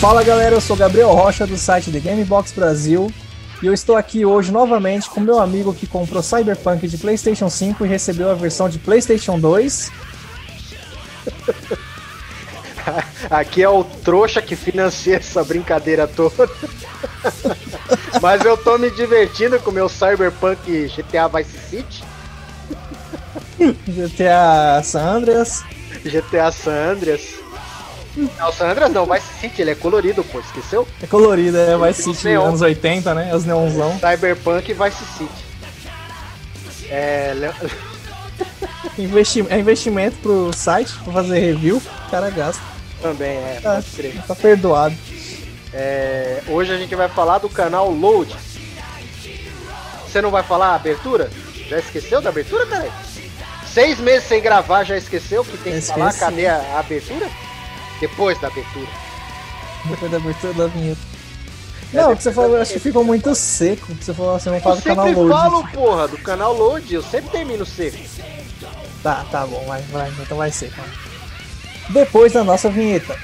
Fala galera, eu sou Gabriel Rocha do site The Gamebox Brasil e eu estou aqui hoje novamente com meu amigo que comprou Cyberpunk de PlayStation 5 e recebeu a versão de PlayStation 2. Aqui é o trouxa que financia essa brincadeira toda. Mas eu tô me divertindo com o meu Cyberpunk GTA Vice City. GTA San Andreas. GTA San Andreas. Não, San Andreas não, Vice City, ele é colorido, pô, esqueceu? É colorido, é Vice City neon. anos 80, né? Os neonzão. Cyberpunk e Vice City. É. Investi é investimento pro site pra fazer review, o cara gasta. Também, é, tá, tá perdoado. É, hoje a gente vai falar do canal Load. Você não vai falar a abertura? Já esqueceu da abertura, cara? Seis meses sem gravar, já esqueceu que tem que falar? Cadê a, a abertura? Depois da abertura. Depois da abertura da vinheta. É, não, o que você falou, acho que ficou muito seco. Você falou assim, não fala do canal Load. Eu sempre falo, porra, do canal Load, eu sempre termino seco. Tá, tá bom, vai, vai, então vai ser, cara. Depois da nossa vinheta.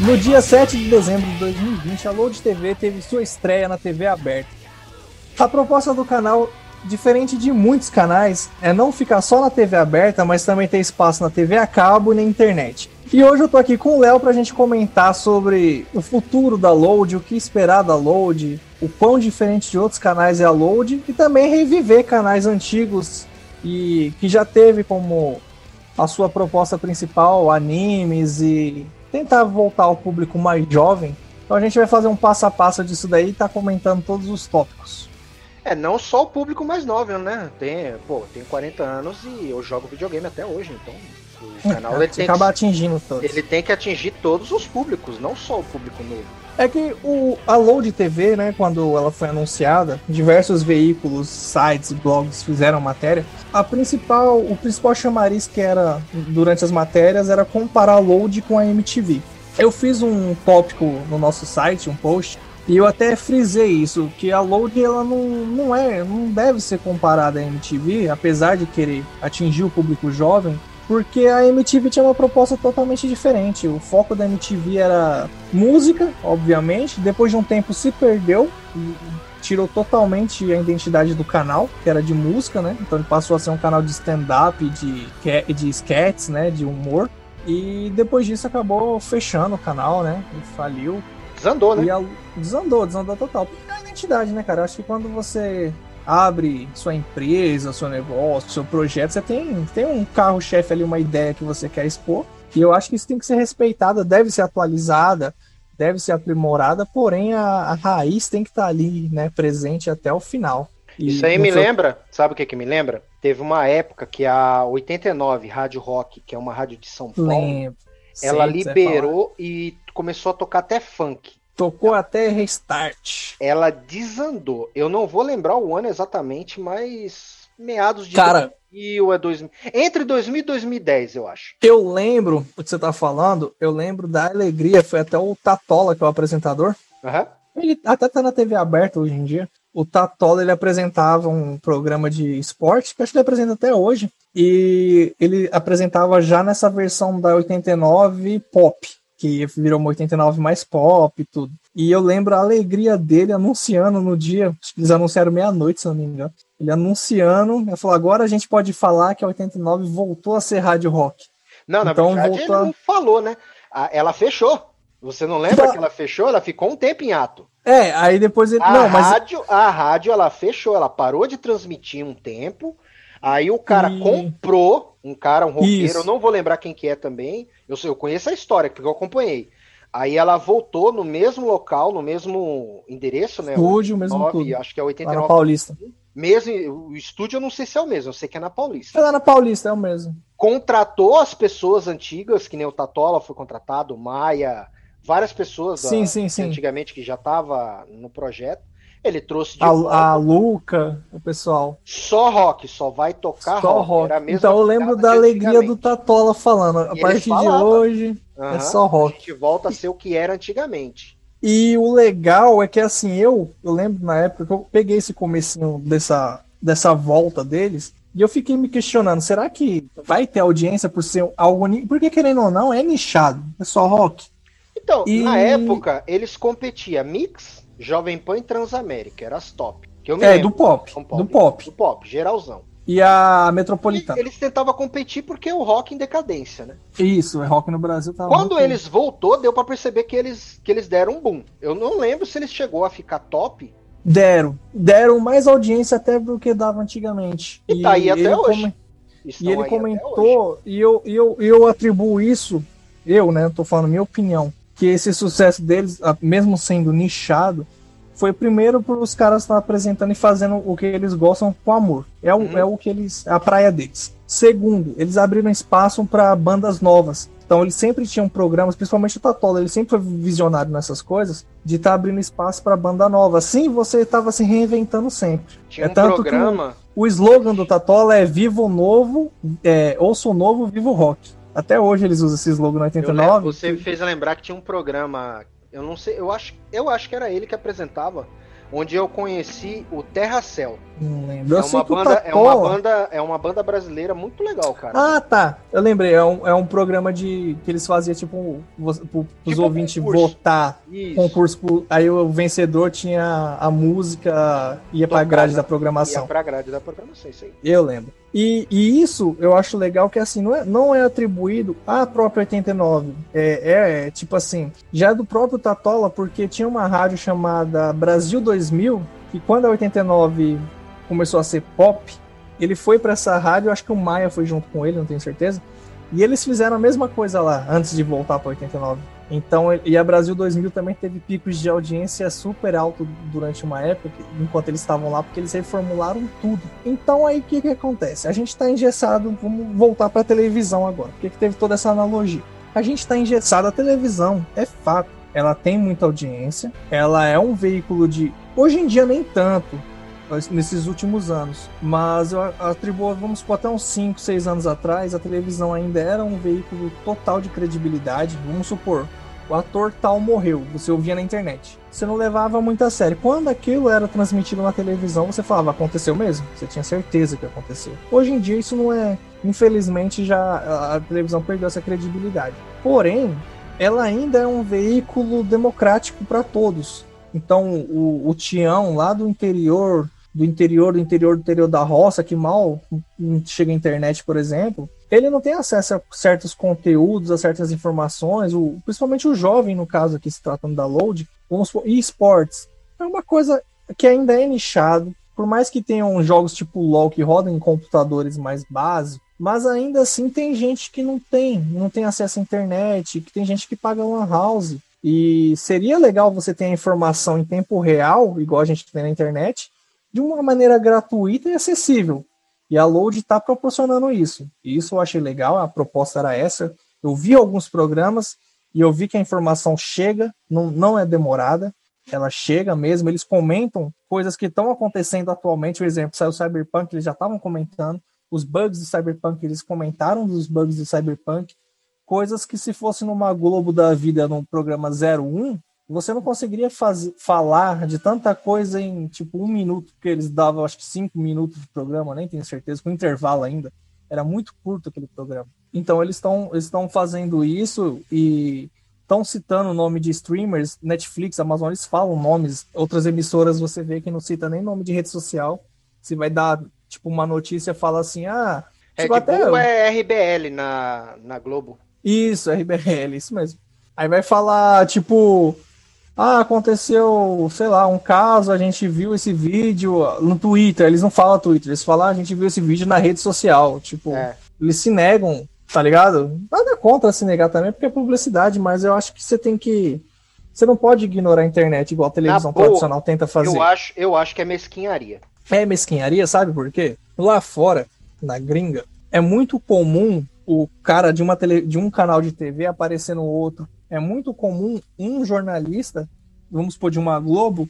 No dia 7 de dezembro de 2020, a Load TV teve sua estreia na TV aberta. A proposta do canal, diferente de muitos canais, é não ficar só na TV aberta, mas também ter espaço na TV a cabo e na internet. E hoje eu tô aqui com o Léo pra gente comentar sobre o futuro da Load, o que esperar da Load, o quão diferente de outros canais é a Load e também reviver canais antigos e que já teve como a sua proposta principal animes e tentar voltar ao público mais jovem. Então a gente vai fazer um passo a passo disso daí e tá comentando todos os tópicos. É, não só o público mais novo, né? Tem, pô, tem 40 anos e eu jogo videogame até hoje, então o canal ele tem acaba que, atingindo todos. Ele tem que atingir todos os públicos, não só o público novo. É que o, a Load TV, né, quando ela foi anunciada, diversos veículos, sites, blogs fizeram matéria. A principal, o principal chamariz que era durante as matérias era comparar a Load com a MTV. Eu fiz um tópico no nosso site, um post, e eu até frisei isso, que a Load ela não, não é, não deve ser comparada à MTV, apesar de querer atingir o público jovem, porque a MTV tinha uma proposta totalmente diferente. O foco da MTV era música, obviamente, depois de um tempo se perdeu e tirou totalmente a identidade do canal, que era de música, né? Então ele passou a ser um canal de stand-up, de, de sketches, né? De humor. E depois disso acabou fechando o canal, né? E faliu. Desandou, né? A... Desandou, desandou total. Porque é a identidade, né, cara? Acho que quando você abre sua empresa, seu negócio, seu projeto, você tem, tem um carro-chefe ali, uma ideia que você quer expor, e eu acho que isso tem que ser respeitada, deve ser atualizada, deve ser aprimorada, porém a, a raiz tem que estar tá ali, né, presente até o final. E isso aí me seu... lembra, sabe o que que me lembra? Teve uma época que a 89 Rádio Rock, que é uma rádio de São Paulo, Lembro. ela liberou e começou a tocar até funk. Tocou até restart. Ela desandou. Eu não vou lembrar o ano exatamente, mas meados de Cara, 2000 a 2000. Entre 2000 e 2010, eu acho. Eu lembro o que você tá falando. Eu lembro da alegria. Foi até o Tatola, que é o apresentador. Uhum. Ele até tá na TV aberta hoje em dia. O Tatola ele apresentava um programa de esporte, que acho que ele apresenta até hoje. E ele apresentava já nessa versão da 89 pop que virou uma 89 mais pop e tudo. E eu lembro a alegria dele anunciando no dia, eles anunciaram meia-noite, se não me engano. Ele anunciando, ele falou: agora a gente pode falar que a 89 voltou a ser rádio rock. Não, na então, verdade voltou... ele não falou, né? Ela fechou. Você não lembra que ela fechou? Ela ficou um tempo em ato. É, aí depois ele. A não, rádio, mas... a rádio ela fechou, ela parou de transmitir um tempo. Aí o cara e... comprou, um cara, um roqueiro, Isso. eu não vou lembrar quem que é também. Eu, eu conheço a história, porque eu acompanhei. Aí ela voltou no mesmo local, no mesmo endereço, né? Estúdio, mesmo 9, tudo. Acho que é 89. Lá na Paulista. Mesmo, o estúdio eu não sei se é o mesmo, eu sei que é na Paulista. É lá na Paulista, é o mesmo. Contratou as pessoas antigas, que nem o Tatola foi contratado, o Maia, várias pessoas sim, sim, sim. antigamente que já estava no projeto Ele trouxe de a, volta. A Luca, o pessoal. Só rock, só vai tocar só rock. rock. então eu lembro da alegria do Tatola falando. A partir de hoje uhum, é só rock. A gente volta a ser o que era antigamente. E o legal é que assim, eu, eu lembro na época que eu peguei esse comecinho dessa, dessa volta deles, e eu fiquei me questionando, será que vai ter audiência por ser algo. Porque querendo ou não, é nichado, é só rock. Então, e... na época, eles competiam Mix, Jovem Pan e Transamérica, era as top. Que eu me é, lembro, do pop, Do pop. Do pop, geralzão. E a Metropolitana. E eles tentavam competir porque o rock em decadência, né? Isso, o rock no Brasil tava. Quando eles voltou, deu para perceber que eles, que eles deram um boom. Eu não lembro se eles chegou a ficar top. Deram. Deram mais audiência até do que dava antigamente. E, e tá aí até hoje. Come... E ele comentou, e eu, eu, eu atribuo isso, eu, né, tô falando minha opinião, que esse sucesso deles, mesmo sendo nichado, foi primeiro por os caras estar apresentando e fazendo o que eles gostam com amor. É o, uhum. é o que eles. É a praia deles. Segundo, eles abriram espaço para bandas novas. Então eles sempre tinham programas, principalmente o Tatola, ele sempre foi visionário nessas coisas, de estar tá abrindo espaço para banda nova. Assim você estava se reinventando sempre. Tinha é um tanto programa. Que o, slogan do Tatola é Vivo Novo, é, ouça o novo, vivo rock. Até hoje eles usam esse slogan no 89. Lembro, você me fez lembrar que tinha um programa eu não sei, eu acho, eu acho que era ele que apresentava, onde eu conheci o Terra Cell. Não lembro. É uma, banda, é, uma banda, é uma banda brasileira muito legal, cara. Ah, tá. Eu lembrei. É um, é um programa de que eles faziam, tipo, os tipo ouvintes concurso. votar. Isso. Concurso. Aí o vencedor tinha a música, ia Tocada, pra grade da programação. Ia pra grade da programação, isso aí. Eu lembro. E, e, isso eu acho legal que assim não é, não é atribuído à própria 89. É, é, é tipo assim, já é do próprio Tatola, porque tinha uma rádio chamada Brasil 2000, que quando a 89 começou a ser pop, ele foi para essa rádio, acho que o Maia foi junto com ele, não tenho certeza. E eles fizeram a mesma coisa lá antes de voltar para 89. Então, e a Brasil 2000 também teve picos de audiência super alto durante uma época, enquanto eles estavam lá, porque eles reformularam tudo. Então, aí o que, que acontece? A gente está engessado, vamos voltar para a televisão agora. Por que, que teve toda essa analogia? A gente está engessado, a televisão é fato. Ela tem muita audiência, ela é um veículo de. Hoje em dia, nem tanto, nesses últimos anos. Mas eu atribuo, vamos supor, até uns 5, 6 anos atrás, a televisão ainda era um veículo total de credibilidade. Vamos supor, o ator tal morreu, você ouvia na internet. Você não levava muito a sério. Quando aquilo era transmitido na televisão, você falava, aconteceu mesmo? Você tinha certeza que aconteceu. Hoje em dia isso não é. Infelizmente já a televisão perdeu essa credibilidade. Porém, ela ainda é um veículo democrático para todos. Então, o, o Tião lá do interior do interior, do interior, do interior da roça, que mal chega à internet, por exemplo, ele não tem acesso a certos conteúdos, a certas informações, o, principalmente o jovem, no caso aqui se tratando da Load, vamos supor, e esportes. É uma coisa que ainda é nichado, por mais que tenham jogos tipo LoL que rodam em computadores mais básicos, mas ainda assim tem gente que não tem, não tem acesso à internet, que tem gente que paga uma house. E seria legal você ter a informação em tempo real, igual a gente tem na internet, de uma maneira gratuita e acessível. E a Load está proporcionando isso. E isso eu achei legal, a proposta era essa. Eu vi alguns programas e eu vi que a informação chega, não, não é demorada, ela chega mesmo, eles comentam coisas que estão acontecendo atualmente. Por exemplo, saiu o Cyberpunk, eles já estavam comentando. Os bugs do Cyberpunk, eles comentaram dos bugs do Cyberpunk. Coisas que se fosse numa Globo da vida, num programa 01, você não conseguiria fazer, falar de tanta coisa em tipo um minuto, porque eles davam acho que cinco minutos de programa, nem tenho certeza, com intervalo ainda. Era muito curto aquele programa. Então eles estão eles estão fazendo isso e estão citando o nome de streamers, Netflix, Amazon, eles falam nomes. Outras emissoras você vê que não cita nem nome de rede social. Se vai dar tipo uma notícia, fala assim, ah, tipo, Red Bull até... é RBL na, na Globo. Isso, RBL, isso mesmo. Aí vai falar, tipo, ah, aconteceu, sei lá, um caso, a gente viu esse vídeo no Twitter, eles não falam Twitter, eles falam, ah, a gente viu esse vídeo na rede social, tipo, é. eles se negam, tá ligado? Nada contra se negar também, porque é publicidade, mas eu acho que você tem que você não pode ignorar a internet igual a televisão boa, tradicional tenta fazer. Eu acho, eu acho que é mesquinharia. É mesquinharia, sabe por quê? Lá fora, na gringa, é muito comum o cara de, uma tele, de um canal de TV aparecer no outro, é muito comum um jornalista, vamos supor, de uma Globo,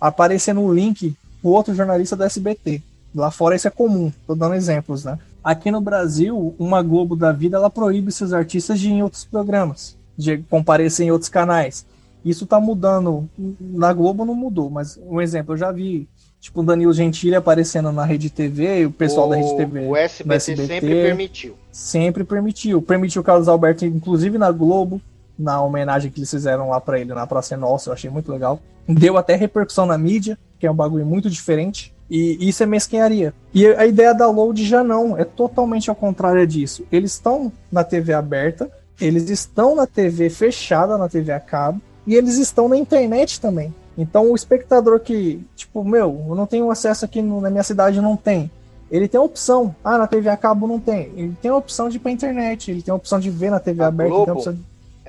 aparecendo um link pro outro jornalista do SBT. Lá fora isso é comum, tô dando exemplos, né? Aqui no Brasil, uma Globo da vida, ela proíbe seus artistas de ir em outros programas, de comparecer em outros canais. Isso tá mudando. Na Globo não mudou, mas um exemplo, eu já vi tipo o Danilo Gentili aparecendo na Rede TV, o pessoal o, da Rede TV. O SBT, SBT, sempre permitiu. Sempre permitiu. Permitiu o Carlos Alberto, inclusive na Globo, na homenagem que eles fizeram lá para ele na Praça Nossa, eu achei muito legal. Deu até repercussão na mídia, que é um bagulho muito diferente. E isso é mesquinharia. E a ideia da Load já não, é totalmente ao contrário disso. Eles estão na TV aberta, eles estão na TV fechada, na TV a cabo, e eles estão na internet também. Então o espectador que, tipo, meu, eu não tenho acesso aqui no, na minha cidade, não tem. Ele tem a opção. Ah, na TV a cabo não tem. Ele tem a opção de ir pra internet, ele tem a opção de ver na TV a aberta. Globo, de...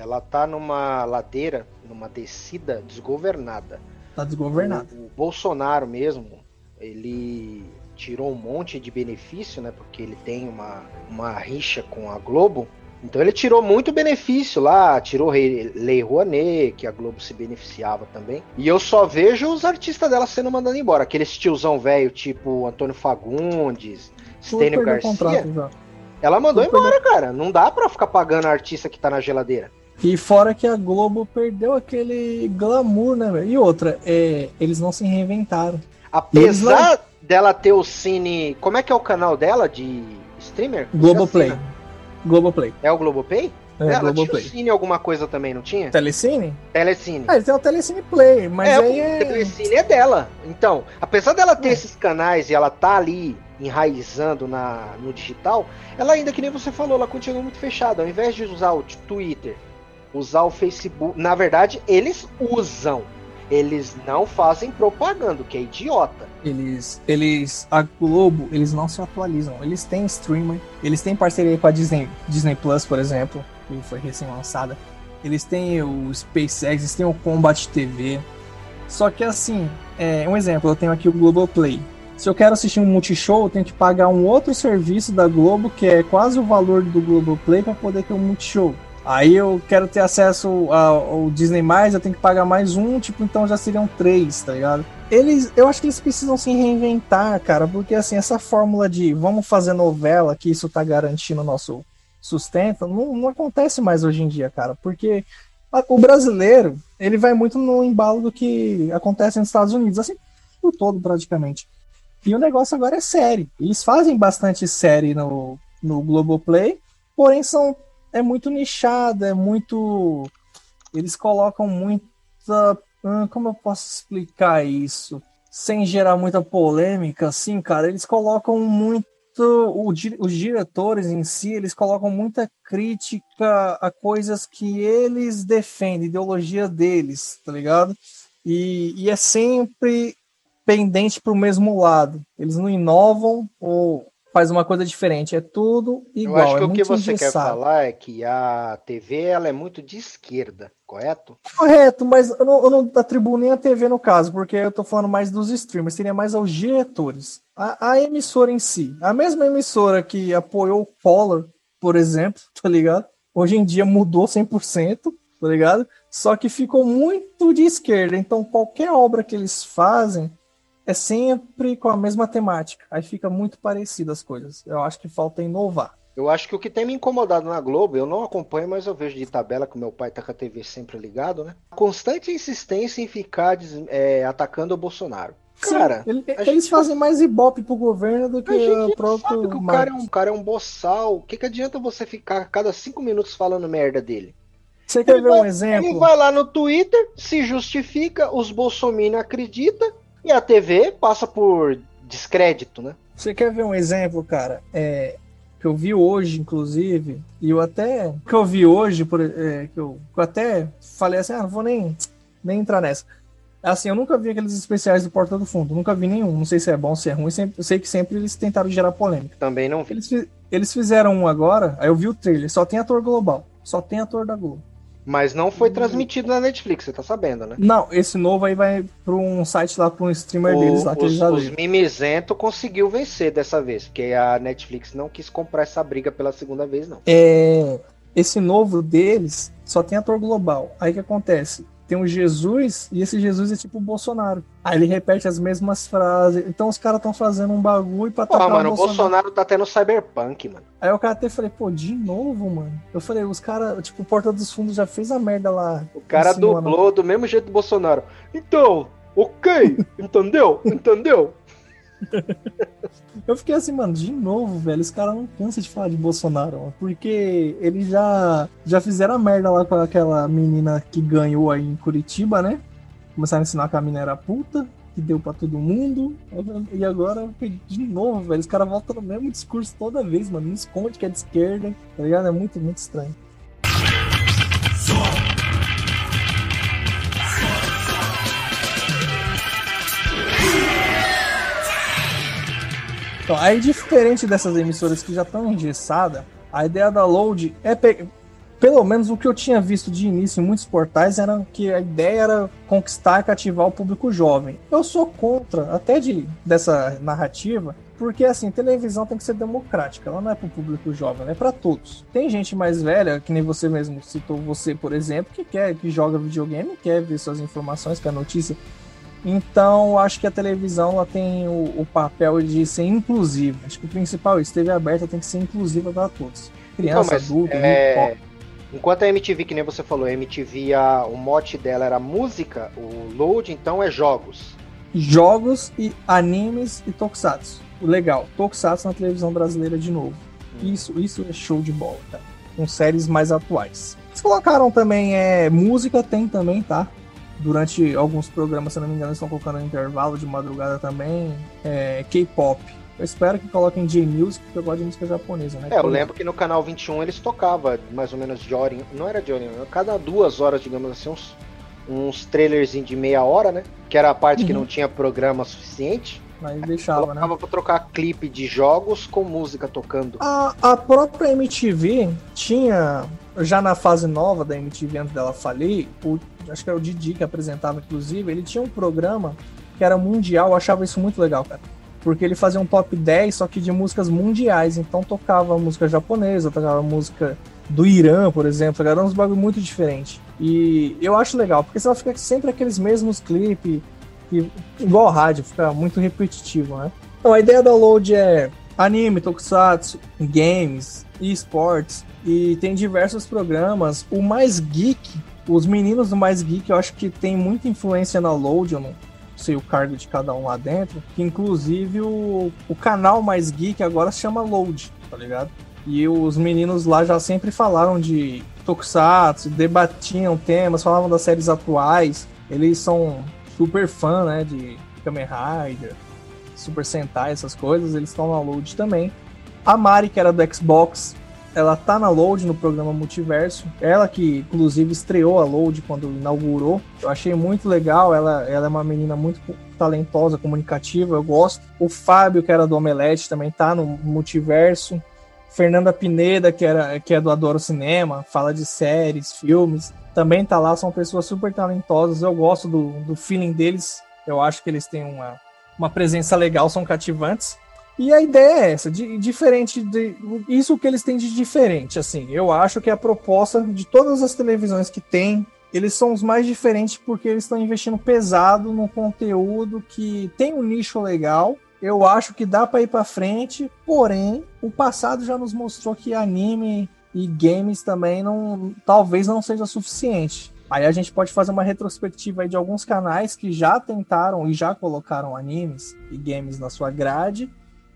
Ela tá numa ladeira, numa descida desgovernada. Tá desgovernada. O, o Bolsonaro mesmo, ele tirou um monte de benefício, né? Porque ele tem uma, uma rixa com a Globo. Então ele tirou muito benefício lá, tirou Lei Rouanet, que a Globo se beneficiava também. E eu só vejo os artistas dela sendo mandados embora. Aqueles tiozão velho, tipo Antônio Fagundes, Stênio Garcia. Ela mandou Tudo embora, perdeu. cara. Não dá pra ficar pagando a artista que tá na geladeira. E fora que a Globo perdeu aquele glamour, né, velho? E outra, é, eles não se reinventaram. Apesar não... dela ter o Cine. Como é que é o canal dela de streamer? Globoplay. Globoplay. É o Globoplay? É, ela Globoplay. tinha o Cine alguma coisa também, não tinha? Telecine? Telecine. Ah, ele tem o Telecine Play, mas é, aí é... O Telecine é dela. Então, apesar dela ter é. esses canais e ela tá ali enraizando na, no digital, ela ainda, que nem você falou, ela continua muito fechada. Ao invés de usar o Twitter, usar o Facebook... Na verdade, eles usam eles não fazem propaganda, que é idiota. Eles, eles, a Globo, eles não se atualizam. Eles têm streamer, eles têm parceria com a Disney, Disney Plus, por exemplo, que foi recém-lançada. Eles têm o SpaceX, eles têm o Combat TV. Só que assim, é, um exemplo, eu tenho aqui o Globoplay. Se eu quero assistir um multishow, eu tenho que pagar um outro serviço da Globo, que é quase o valor do Globoplay, para poder ter um multishow. Aí eu quero ter acesso ao Disney eu tenho que pagar mais um, tipo, então já seriam três, tá ligado? Eles, eu acho que eles precisam se reinventar, cara, porque assim, essa fórmula de vamos fazer novela, que isso tá garantindo o nosso sustento, não, não acontece mais hoje em dia, cara, porque o brasileiro, ele vai muito no embalo do que acontece nos Estados Unidos, assim, o todo praticamente. E o negócio agora é série. Eles fazem bastante série no, no Globoplay, porém são é muito nichada, é muito. Eles colocam muita. Hum, como eu posso explicar isso? Sem gerar muita polêmica, assim, cara, eles colocam muito. os diretores em si, eles colocam muita crítica a coisas que eles defendem, ideologia deles, tá ligado? E, e é sempre pendente para o mesmo lado. Eles não inovam ou faz uma coisa diferente. É tudo igual. Eu acho que é o que você engessado. quer falar é que a TV ela é muito de esquerda, correto? Correto, mas eu não, eu não atribuo nem a TV no caso, porque eu tô falando mais dos streamers, seria mais aos diretores. A, a emissora em si, a mesma emissora que apoiou o Polar, por exemplo, tá ligado? Hoje em dia mudou 100%, tá ligado? Só que ficou muito de esquerda. Então qualquer obra que eles fazem é sempre com a mesma temática. Aí fica muito parecido as coisas. Eu acho que falta inovar. Eu acho que o que tem me incomodado na Globo, eu não acompanho, mas eu vejo de tabela que meu pai tá com a TV sempre ligado, né? Constante insistência em ficar é, atacando o Bolsonaro. Cara, Sim, ele, eles fazem mais ibope pro governo do que o próprio. que o cara é um cara é um boçal. O que, que adianta você ficar a cada cinco minutos falando merda dele? Você quer ele ver vai, um exemplo? Ele vai lá no Twitter, se justifica, os bolsominions acreditam, e a TV passa por descrédito, né? Você quer ver um exemplo, cara? É, que eu vi hoje, inclusive, e eu até. que eu vi hoje, por, é, que, eu, que eu até falei assim, ah, não vou nem, nem entrar nessa. Assim, eu nunca vi aqueles especiais do Porta do Fundo, nunca vi nenhum. Não sei se é bom, se é ruim. Sempre, eu sei que sempre eles tentaram gerar polêmica. Também não vi. Eles, eles fizeram um agora, aí eu vi o trailer, só tem ator global. Só tem ator da Globo. Mas não foi transmitido na Netflix, você tá sabendo, né? Não, esse novo aí vai pra um site lá, pra um streamer o, deles lá que os, eles já Os Mimizento conseguiu vencer dessa vez, porque a Netflix não quis comprar essa briga pela segunda vez, não. É. Esse novo deles só tem ator global. Aí que acontece? Tem um Jesus e esse Jesus é tipo o Bolsonaro. Aí ele repete as mesmas frases. Então os caras estão fazendo um bagulho pra Pô, mano, o Bolsonaro. Bolsonaro tá tendo cyberpunk, mano. Aí o cara até falei, pô, de novo, mano. Eu falei, os caras, tipo, o Porta dos Fundos já fez a merda lá. O cara dublou do mesmo jeito do Bolsonaro. Então, ok, entendeu? Entendeu? Eu fiquei assim, mano, de novo, velho. Os caras não cansam de falar de Bolsonaro, mano, porque eles já, já fizeram a merda lá com aquela menina que ganhou aí em Curitiba, né? Começaram a ensinar que a mina era puta, que deu para todo mundo. E agora, de novo, velho, os caras voltam no mesmo discurso toda vez, mano. Não esconde que é de esquerda, tá ligado? É muito, muito estranho. Então, aí diferente dessas emissoras que já estão engessadas, a ideia da Load é pe... pelo menos o que eu tinha visto de início em muitos portais era que a ideia era conquistar e cativar o público jovem. Eu sou contra até de dessa narrativa, porque assim, televisão tem que ser democrática, ela não é para o público jovem, ela é para todos. Tem gente mais velha, que nem você mesmo citou você, por exemplo, que quer que joga videogame, quer ver suas informações, quer notícia então, acho que a televisão ela tem o, o, papel de ser inclusiva. Acho que o principal é isso, TV aberta tem que ser inclusiva para todos. Criança, então, adulto, é... Enquanto a MTV, que nem você falou, a MTV, a, o mote dela era música, o load então é jogos. Jogos e animes e tokusatsu. Legal, tokusatsu na televisão brasileira de novo. Hum. Isso, isso é show de bola, tá? Com séries mais atuais. Eles colocaram também é, música, tem também, tá? Durante alguns programas, se não me engano, estão colocando no intervalo de madrugada também, é, K-pop. Eu espero que coloquem J-Music, porque eu gosto de música japonesa, né? É, eu lembro que no canal 21 eles tocavam mais ou menos de hora, não era de hora, cada duas horas, digamos assim, uns, uns trailers de meia hora, né? Que era a parte uhum. que não tinha programa suficiente. Aí deixava, né? Colocava pra trocar clipe de jogos com música tocando. A, a própria MTV tinha, já na fase nova da MTV, antes dela falir, o acho que era o Didi que apresentava, inclusive, ele tinha um programa que era mundial, eu achava isso muito legal, cara. Porque ele fazia um top 10, só que de músicas mundiais. Então tocava música japonesa, tocava música do Irã, por exemplo. Era uns bagulho muito diferente. E eu acho legal, porque senão fica sempre aqueles mesmos clipes, igual rádio, fica muito repetitivo, né? Então a ideia da Load é anime, tokusatsu, games, esportes. E tem diversos programas. O mais geek os meninos do Mais Geek, eu acho que tem muita influência na Load, eu não sei o cargo de cada um lá dentro, que inclusive o, o canal Mais Geek agora se chama Load, tá ligado? E os meninos lá já sempre falaram de Tokusatsu, debatiam temas, falavam das séries atuais. Eles são super fã, né, de Kamen Rider, Super Sentai, essas coisas. Eles estão na Load também. A Mari, que era do Xbox, ela tá na Load no programa Multiverso. Ela que, inclusive, estreou a Load quando inaugurou. Eu achei muito legal. Ela, ela é uma menina muito talentosa, comunicativa. Eu gosto. O Fábio, que era do Omelete, também tá no Multiverso. Fernanda Pineda, que, era, que é do Adoro Cinema, fala de séries, filmes. Também tá lá. São pessoas super talentosas. Eu gosto do, do feeling deles. Eu acho que eles têm uma, uma presença legal, são cativantes. E a ideia é essa, de, diferente de isso que eles têm de diferente, assim. Eu acho que a proposta de todas as televisões que tem, eles são os mais diferentes porque eles estão investindo pesado no conteúdo que tem um nicho legal. Eu acho que dá para ir para frente, porém, o passado já nos mostrou que anime e games também não, talvez não seja suficiente. Aí a gente pode fazer uma retrospectiva de alguns canais que já tentaram e já colocaram animes e games na sua grade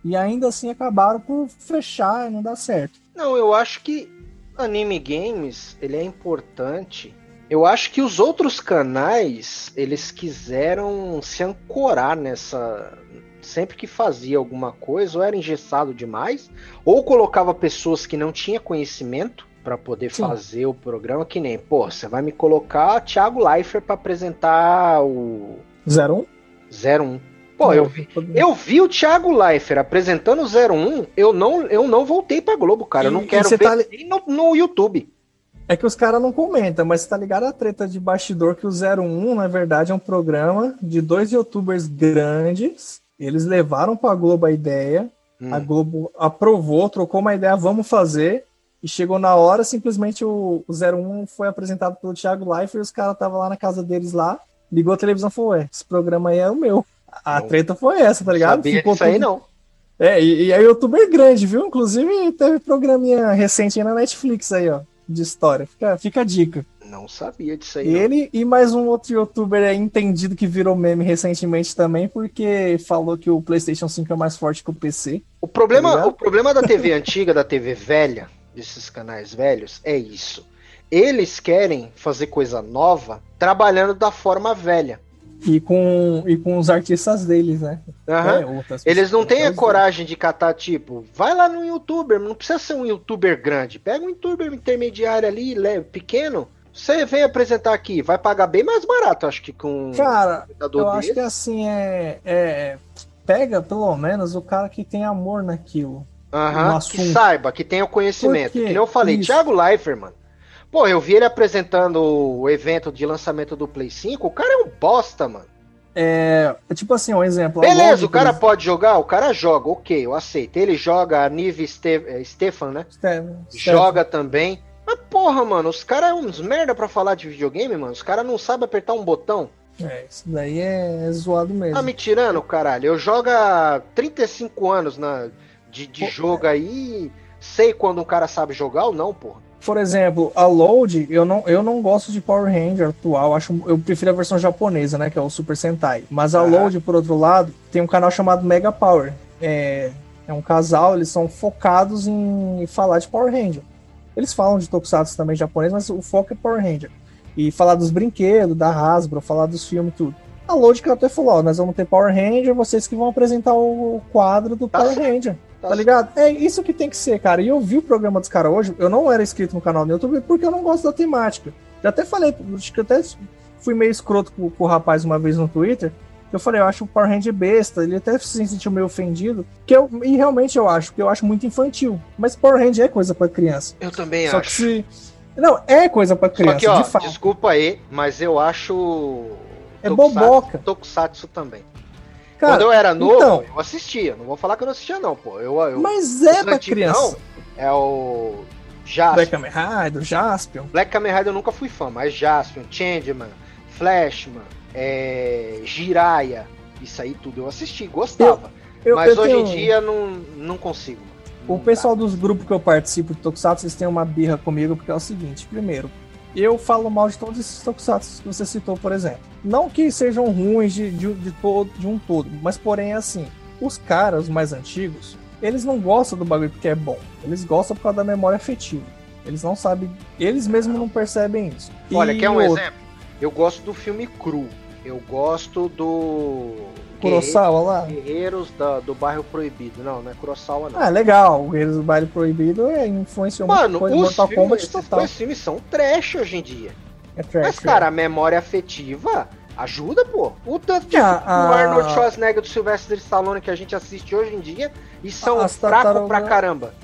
e ainda assim acabaram por fechar e não dar certo. Não, eu acho que anime games ele é importante. Eu acho que os outros canais eles quiseram se ancorar nessa sempre que fazia alguma coisa ou era engessado demais ou colocava pessoas que não tinham conhecimento para poder Sim. fazer o programa que nem, pô, você vai me colocar Thiago Leifert para apresentar o 01 01 Pô, eu vi, eu vi o Thiago Leifert apresentando o 01, eu não, eu não voltei pra Globo, cara. E, eu não quero ver tá nem no, no YouTube. É que os caras não comentam, mas você tá ligado a treta de bastidor que o 01, na verdade, é um programa de dois youtubers grandes. Eles levaram pra Globo a ideia, hum. a Globo aprovou, trocou uma ideia, vamos fazer. E chegou na hora, simplesmente o, o 01 foi apresentado pelo Thiago Leifert e os caras estavam lá na casa deles lá, ligou a televisão e falou, ué, esse programa aí é o meu. A não, treta foi essa, tá ligado? Sabia Ficou disso tudo... aí não. É, e, e é youtuber grande, viu? Inclusive teve programinha recente aí na Netflix aí, ó, de história. Fica, fica a dica. Não sabia disso aí. Ele não. e mais um outro youtuber é entendido que virou meme recentemente também, porque falou que o PlayStation 5 é mais forte que o PC. O problema, tá o problema da TV antiga, da TV velha, desses canais velhos, é isso. Eles querem fazer coisa nova trabalhando da forma velha. E com, e com os artistas deles, né? Uhum. É, Eles não têm a coragem de catar, tipo, vai lá no youtuber, não precisa ser um youtuber grande. Pega um youtuber intermediário ali, pequeno, você vem apresentar aqui, vai pagar bem mais barato, acho que com Cara, um eu desse. acho que assim é, é, Pega pelo menos o cara que tem amor naquilo. Aham, que saiba, que tenha o conhecimento. Que eu falei, Isso. Thiago Leifert, mano. Pô, eu vi ele apresentando o evento de lançamento do Play 5, o cara é um bosta, mano. É, tipo assim, um exemplo. Beleza, o cara pode jogar, o cara joga, ok, eu aceito. Ele joga a Nive Ste é, Stefan, né? Stefan. Joga também. Mas porra, mano, os caras é uns merda pra falar de videogame, mano. Os caras não sabem apertar um botão. É, isso daí é zoado mesmo. Tá me tirando, caralho. Eu jogo há 35 anos na, de, de jogo aí. Sei quando um cara sabe jogar ou não, porra por exemplo, a Load, eu não, eu não gosto de Power Ranger atual, acho, eu prefiro a versão japonesa, né, que é o Super Sentai. Mas a uhum. Load, por outro lado, tem um canal chamado Mega Power. É, é um casal, eles são focados em falar de Power Ranger. Eles falam de Tokusatsu também japonês, mas o foco é Power Ranger. E falar dos brinquedos, da Hasbro, falar dos filmes tudo. A Load que até falou, ó, nós vamos ter Power Ranger, vocês que vão apresentar o quadro do Power Ranger. Tá ligado? É isso que tem que ser, cara. E eu vi o programa dos caras hoje, eu não era inscrito no canal do YouTube porque eu não gosto da temática. Já até falei, acho que até fui meio escroto com, com o rapaz uma vez no Twitter. Eu falei, eu acho o Power Ranger besta, ele até se sentiu meio ofendido. Que eu, e realmente eu acho, porque eu acho muito infantil. Mas Power Ranger é coisa para criança. Eu também Só acho. Que se, não, é coisa para criança, Só que, ó, de fato. Desculpa aí, mas eu acho. É tokusatsu, boboca. Tokusatsu também. Cara, Quando eu era novo, então, eu assistia. Não vou falar que eu não assistia, não, pô. Eu, eu, mas é pra criança. Não, é o. Jaspion. Black Kamen Rider, Jaspion. Black Kamen Rider eu nunca fui fã, mas Jaspion, Changeman, Flashman, é, Jiraiya, isso aí tudo eu assisti, gostava. Eu, eu, mas hoje tenho... em dia não, não consigo. Não o pessoal dá. dos grupos que eu participo de Tokusatsu, vocês têm uma birra comigo, porque é o seguinte: primeiro, eu falo mal de todos esses tokusatsu que você citou, por exemplo. Não que sejam ruins de, de, de, todo, de um todo, mas porém é assim, os caras mais antigos, eles não gostam do bagulho porque é bom. Eles gostam por causa da memória afetiva. Eles não sabem, eles mesmos não percebem isso. Olha, e quer um outro... exemplo? Eu gosto do filme cru. Eu gosto do Kurosawa lá? Guerreiros da, do Bairro Proibido. Não, não é Kurosawa, não. Ah, legal. Guerreiros do Bairro Proibido é influenciou Mano, muito Mortal filmes, Kombat total. Os filmes são trash hoje em dia. É trash. Mas, cara, é. a memória afetiva ajuda, pô. O tanto de ah, o Arnold Schwarzenegger do Sylvester Stallone que a gente assiste hoje em dia e são fracos pra caramba.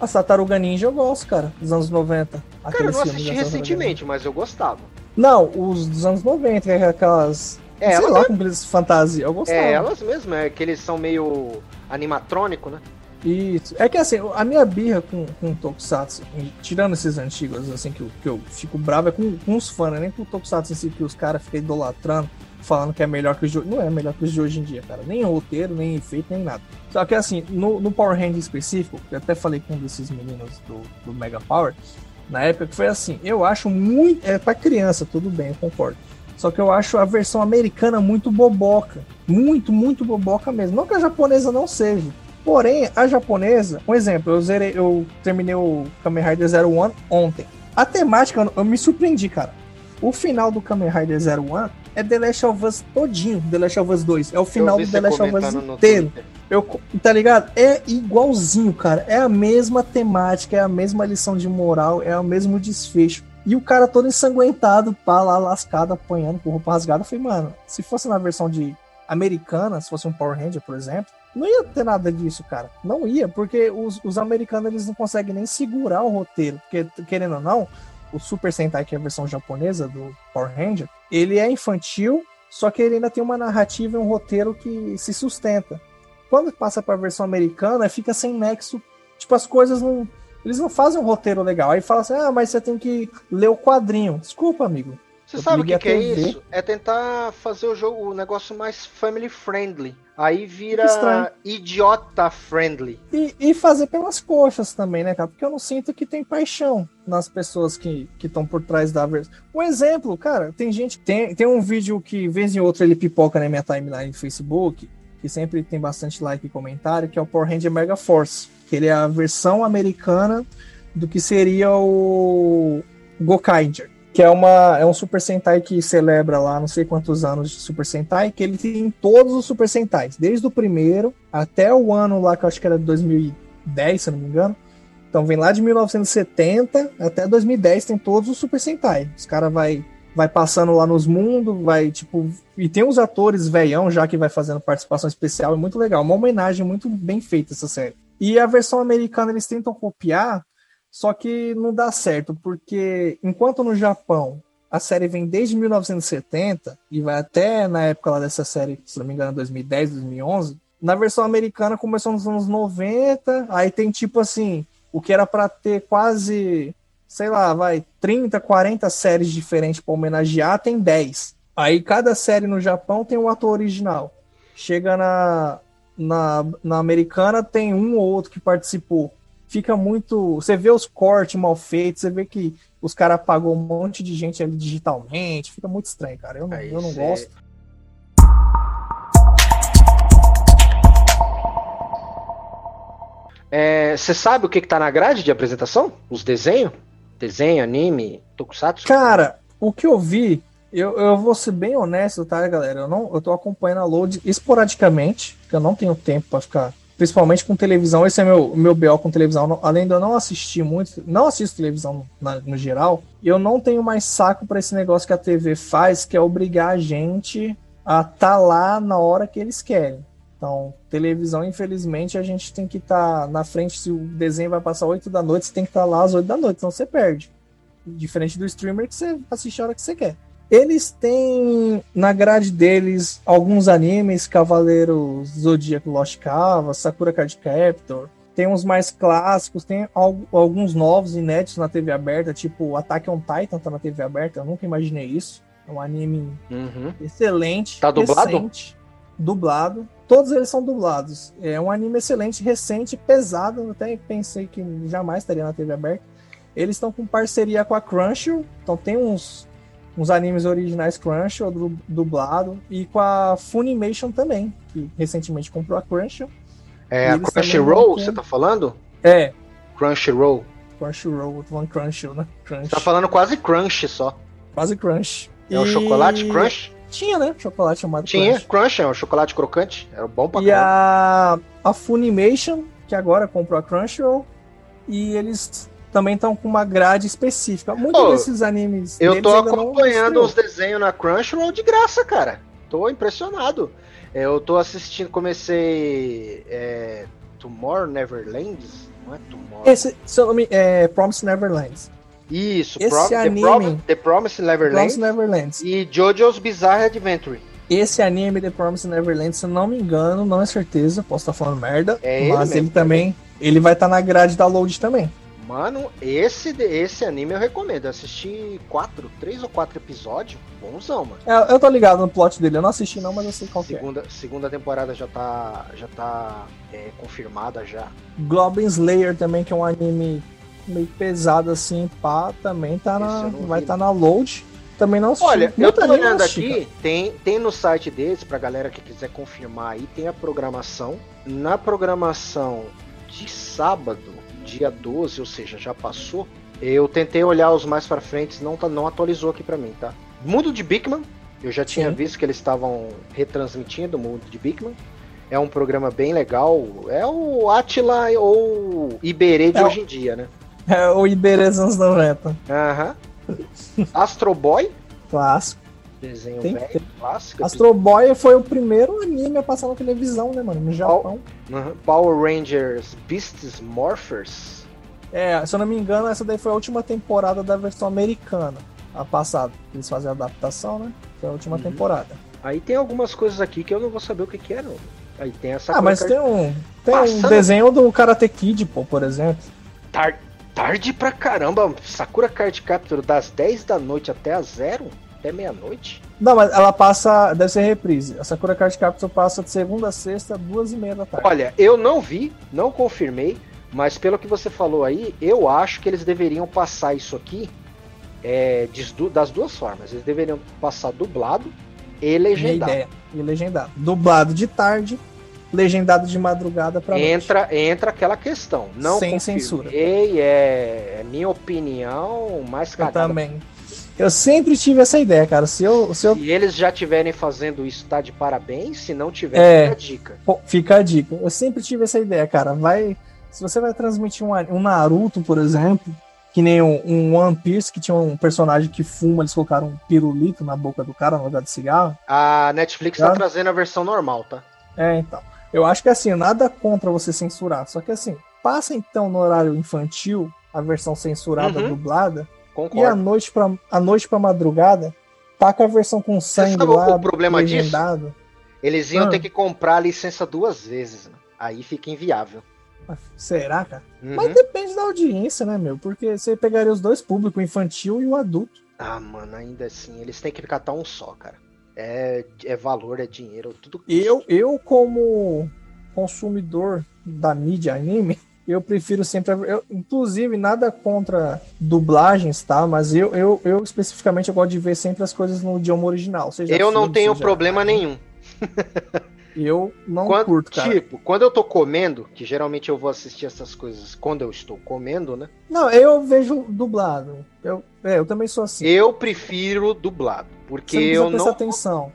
A Sataruga Ninja eu gosto, cara, dos anos 90. Cara, eu não assisti recentemente, mas eu gostava. Não, os dos anos 90, é aquelas é, Sei lá, é... com aqueles fantasia. Eu gostava. É, elas mesmo, é que eles são meio animatrônico, né? Isso. É que assim, a minha birra com, com Tokusatsu, tirando esses antigos, assim, que eu, que eu fico bravo, é com, com os fãs, né? Nem com o Tokusatsu em si, que os caras ficam idolatrando, falando que é melhor que os de Não é melhor que os de hoje em dia, cara. Nem roteiro, nem efeito, nem nada. Só que assim, no, no Power Hand específico, eu até falei com um desses meninos do, do Mega Power, na época que foi assim, eu acho muito. É pra criança, tudo bem, eu concordo. Só que eu acho a versão americana muito boboca. Muito, muito boboca mesmo. Não que a japonesa não seja. Porém, a japonesa, um exemplo, eu, zerei, eu terminei o Kamen Rider Zero One ontem. A temática, eu me surpreendi, cara. O final do Kamen Rider Zero One é The Last of Us todinho, The Last of Us 2. É o final do The Last of Us inteiro. Eu, tá ligado? É igualzinho, cara. É a mesma temática, é a mesma lição de moral, é o mesmo desfecho. E o cara todo ensanguentado, pá, lá lascado, apanhando com roupa rasgada. Eu falei, mano, se fosse na versão de americana, se fosse um Power Ranger, por exemplo, não ia ter nada disso, cara. Não ia, porque os, os americanos eles não conseguem nem segurar o roteiro. Porque, querendo ou não, o Super Sentai, que é a versão japonesa do Power Ranger, ele é infantil, só que ele ainda tem uma narrativa e um roteiro que se sustenta. Quando passa para a versão americana, fica sem nexo. Tipo, as coisas não Eles não fazem um roteiro legal. Aí fala assim: ah, mas você tem que ler o quadrinho. Desculpa, amigo. Você eu sabe o que, que é isso? É tentar fazer o jogo, o negócio mais family friendly. Aí vira idiota friendly. E, e, fazer pelas coxas também, né, cara? Porque eu não sinto que tem paixão nas pessoas que estão por trás da versão. Um exemplo, cara, tem gente. Tem, tem um vídeo que, vez em outra, ele pipoca na minha timeline do Facebook, que sempre tem bastante like e comentário, que é o Power Ranger Mega Force. Que ele é a versão americana do que seria o Gokaiger que é, uma, é um Super Sentai que celebra lá não sei quantos anos de Super Sentai, que ele tem todos os Super Sentais, desde o primeiro até o ano lá que eu acho que era de 2010, se não me engano. Então vem lá de 1970 até 2010 tem todos os Super Sentai. Os caras vai vai passando lá nos mundos, vai tipo e tem os atores veião já que vai fazendo participação especial, é muito legal, uma homenagem muito bem feita essa série. E a versão americana eles tentam copiar só que não dá certo, porque enquanto no Japão a série vem desde 1970 e vai até na época lá dessa série, se não me engano, 2010, 2011, na versão americana começou nos anos 90, aí tem tipo assim, o que era para ter quase, sei lá, vai 30, 40 séries diferentes para homenagear, tem 10. Aí cada série no Japão tem um ator original. Chega na, na, na americana, tem um ou outro que participou fica muito. Você vê os cortes mal feitos, você vê que os caras apagou um monte de gente ali digitalmente, fica muito estranho, cara. Eu não, eu não gosto. É, você sabe o que, que tá na grade de apresentação? Os desenhos? Desenho, anime, tokusatsu? Cara, o que eu vi, eu, eu vou ser bem honesto, tá, galera? Eu, não, eu tô acompanhando a load esporadicamente, porque eu não tenho tempo para ficar principalmente com televisão. Esse é meu meu BO com televisão. Além de eu não assistir muito, não assisto televisão no, no geral, eu não tenho mais saco para esse negócio que a TV faz, que é obrigar a gente a tá lá na hora que eles querem. Então, televisão, infelizmente, a gente tem que estar tá na frente. Se o desenho vai passar 8 da noite, você tem que estar tá lá às 8 da noite, senão você perde. Diferente do streamer que você assiste a hora que você quer. Eles têm na grade deles alguns animes, Cavaleiros Zodíaco Lost Cava, Sakura Card Captor. Tem uns mais clássicos, tem alguns novos inéditos na TV aberta, tipo Attack on Titan tá na TV aberta, eu nunca imaginei isso. É um anime uhum. excelente. Tá dublado? Recente, dublado. Todos eles são dublados. É um anime excelente, recente, pesado. Até pensei que jamais estaria na TV aberta. Eles estão com parceria com a Crunchyroll, então tem uns uns animes originais Crunchyroll dublado e com a Funimation também, que recentemente comprou a Crunchyroll. É a Crunchyroll, você tá falando? É. Crunchyroll. Crunchyroll, tô falando Crunchyroll, né? Crunch. Tá falando quase Crunch só. Quase Crunch. É e... o chocolate Crunch? Tinha, né? Chocolate chamado Tinha, Crunch. Crunch, é um chocolate crocante. Era bom pra E a... a Funimation, que agora comprou a Crunchyroll, e eles também estão com uma grade específica. Muitos oh, desses animes. Eu tô acompanhando os desenhos na Crunchyroll de graça, cara. Tô impressionado. Eu tô assistindo, comecei. É, Tomorrow Neverlands? Não é Tomorrow? Esse, seu nome é Promise Neverlands. Isso, Esse anime, The, Prom The Promise Neverlands. Promise Neverlands. E JoJo's Bizarre Adventure. Esse anime The Promise Neverland, se eu não me engano, não é certeza, posso estar falando merda, é mas ele, ele também, ele vai estar tá na grade da Load também. Mano, esse, esse anime eu recomendo. Eu assisti quatro, três ou quatro episódios. Bonzão, mano. É, eu tô ligado no plot dele. Eu não assisti não, mas eu sei qual segunda, é. Segunda temporada já tá, já tá é, confirmada já. Goblin Slayer também, que é um anime meio pesado assim, pá, também tá na, vai estar tá na load. Também não assisti. Olha, eu tô olhando aqui, tem, tem no site deles, pra galera que quiser confirmar aí, tem a programação. Na programação de sábado, dia 12, ou seja, já passou. Eu tentei olhar os mais para frente, não, tá, não atualizou aqui para mim, tá? Mundo de Bigman, eu já tinha Sim. visto que eles estavam retransmitindo o Mundo de Bigman. É um programa bem legal. É o Atila ou Iberê de é hoje em dia, né? É o Iberê dos anos 90. Aham. Astro Boy. Clássico. Desenho tem, velho, clássico. Astro Boy foi o primeiro anime a passar na televisão, né, mano? No Japão. Power Rangers Beasts Morphers. É, se eu não me engano, essa daí foi a última temporada da versão americana. A passada. Eles fazem a adaptação, né? Foi a última uhum. temporada. Aí tem algumas coisas aqui que eu não vou saber o que, que eram. Aí tem essa Ah, mas tem um. Tem Passando... um desenho do Karate Kid, pô, por exemplo. Tar Tarde pra caramba. Sakura Card Capture das 10 da noite até a 0? Até meia-noite? Não, mas ela passa. Deve ser reprise. A Sakura Card Capture passa de segunda a sexta, duas e meia da tarde. Olha, eu não vi, não confirmei, mas pelo que você falou aí, eu acho que eles deveriam passar isso aqui é, das duas formas. Eles deveriam passar dublado e legendado. Minha ideia. E legendado. Dublado de tarde, legendado de madrugada para entra noite. entra aquela questão não sem censura é, é minha opinião mais cagada. eu também eu sempre tive essa ideia cara se eu se, eu... se eles já tiverem fazendo isso tá de parabéns se não tiver é, fica a dica fica a dica eu sempre tive essa ideia cara vai se você vai transmitir um, um Naruto por exemplo que nem um, um, One Piece que tinha um personagem que fuma, eles colocaram um pirulito na boca do cara no lugar de cigarro. A Netflix tá, tá trazendo a versão normal, tá? É, então. Eu acho que assim, nada contra você censurar. Só que assim, passa então no horário infantil a versão censurada uhum. dublada. Concordo. E a noite para a noite para madrugada, taca a versão com sangue lá, o problema disso? Eles iam ah. ter que comprar a licença duas vezes. Né? Aí fica inviável. Será, cara? Uhum. Mas depende da audiência, né, meu? Porque você pegaria os dois públicos, o infantil e o adulto. Ah, mano, ainda assim, eles têm que catar um só, cara. É, é valor, é dinheiro, tudo. Eu, eu como consumidor da mídia anime, eu prefiro sempre. Eu, inclusive, nada contra dublagens, tá? Mas eu, eu, eu especificamente eu gosto de ver sempre as coisas no idioma original. Seja eu não tenho problema nenhum. Eu não quando, curto, cara. Tipo, quando eu tô comendo, que geralmente eu vou assistir essas coisas quando eu estou comendo, né? Não, eu vejo dublado. Eu, é, eu também sou assim. Eu prefiro dublado, porque Você não eu não atenção.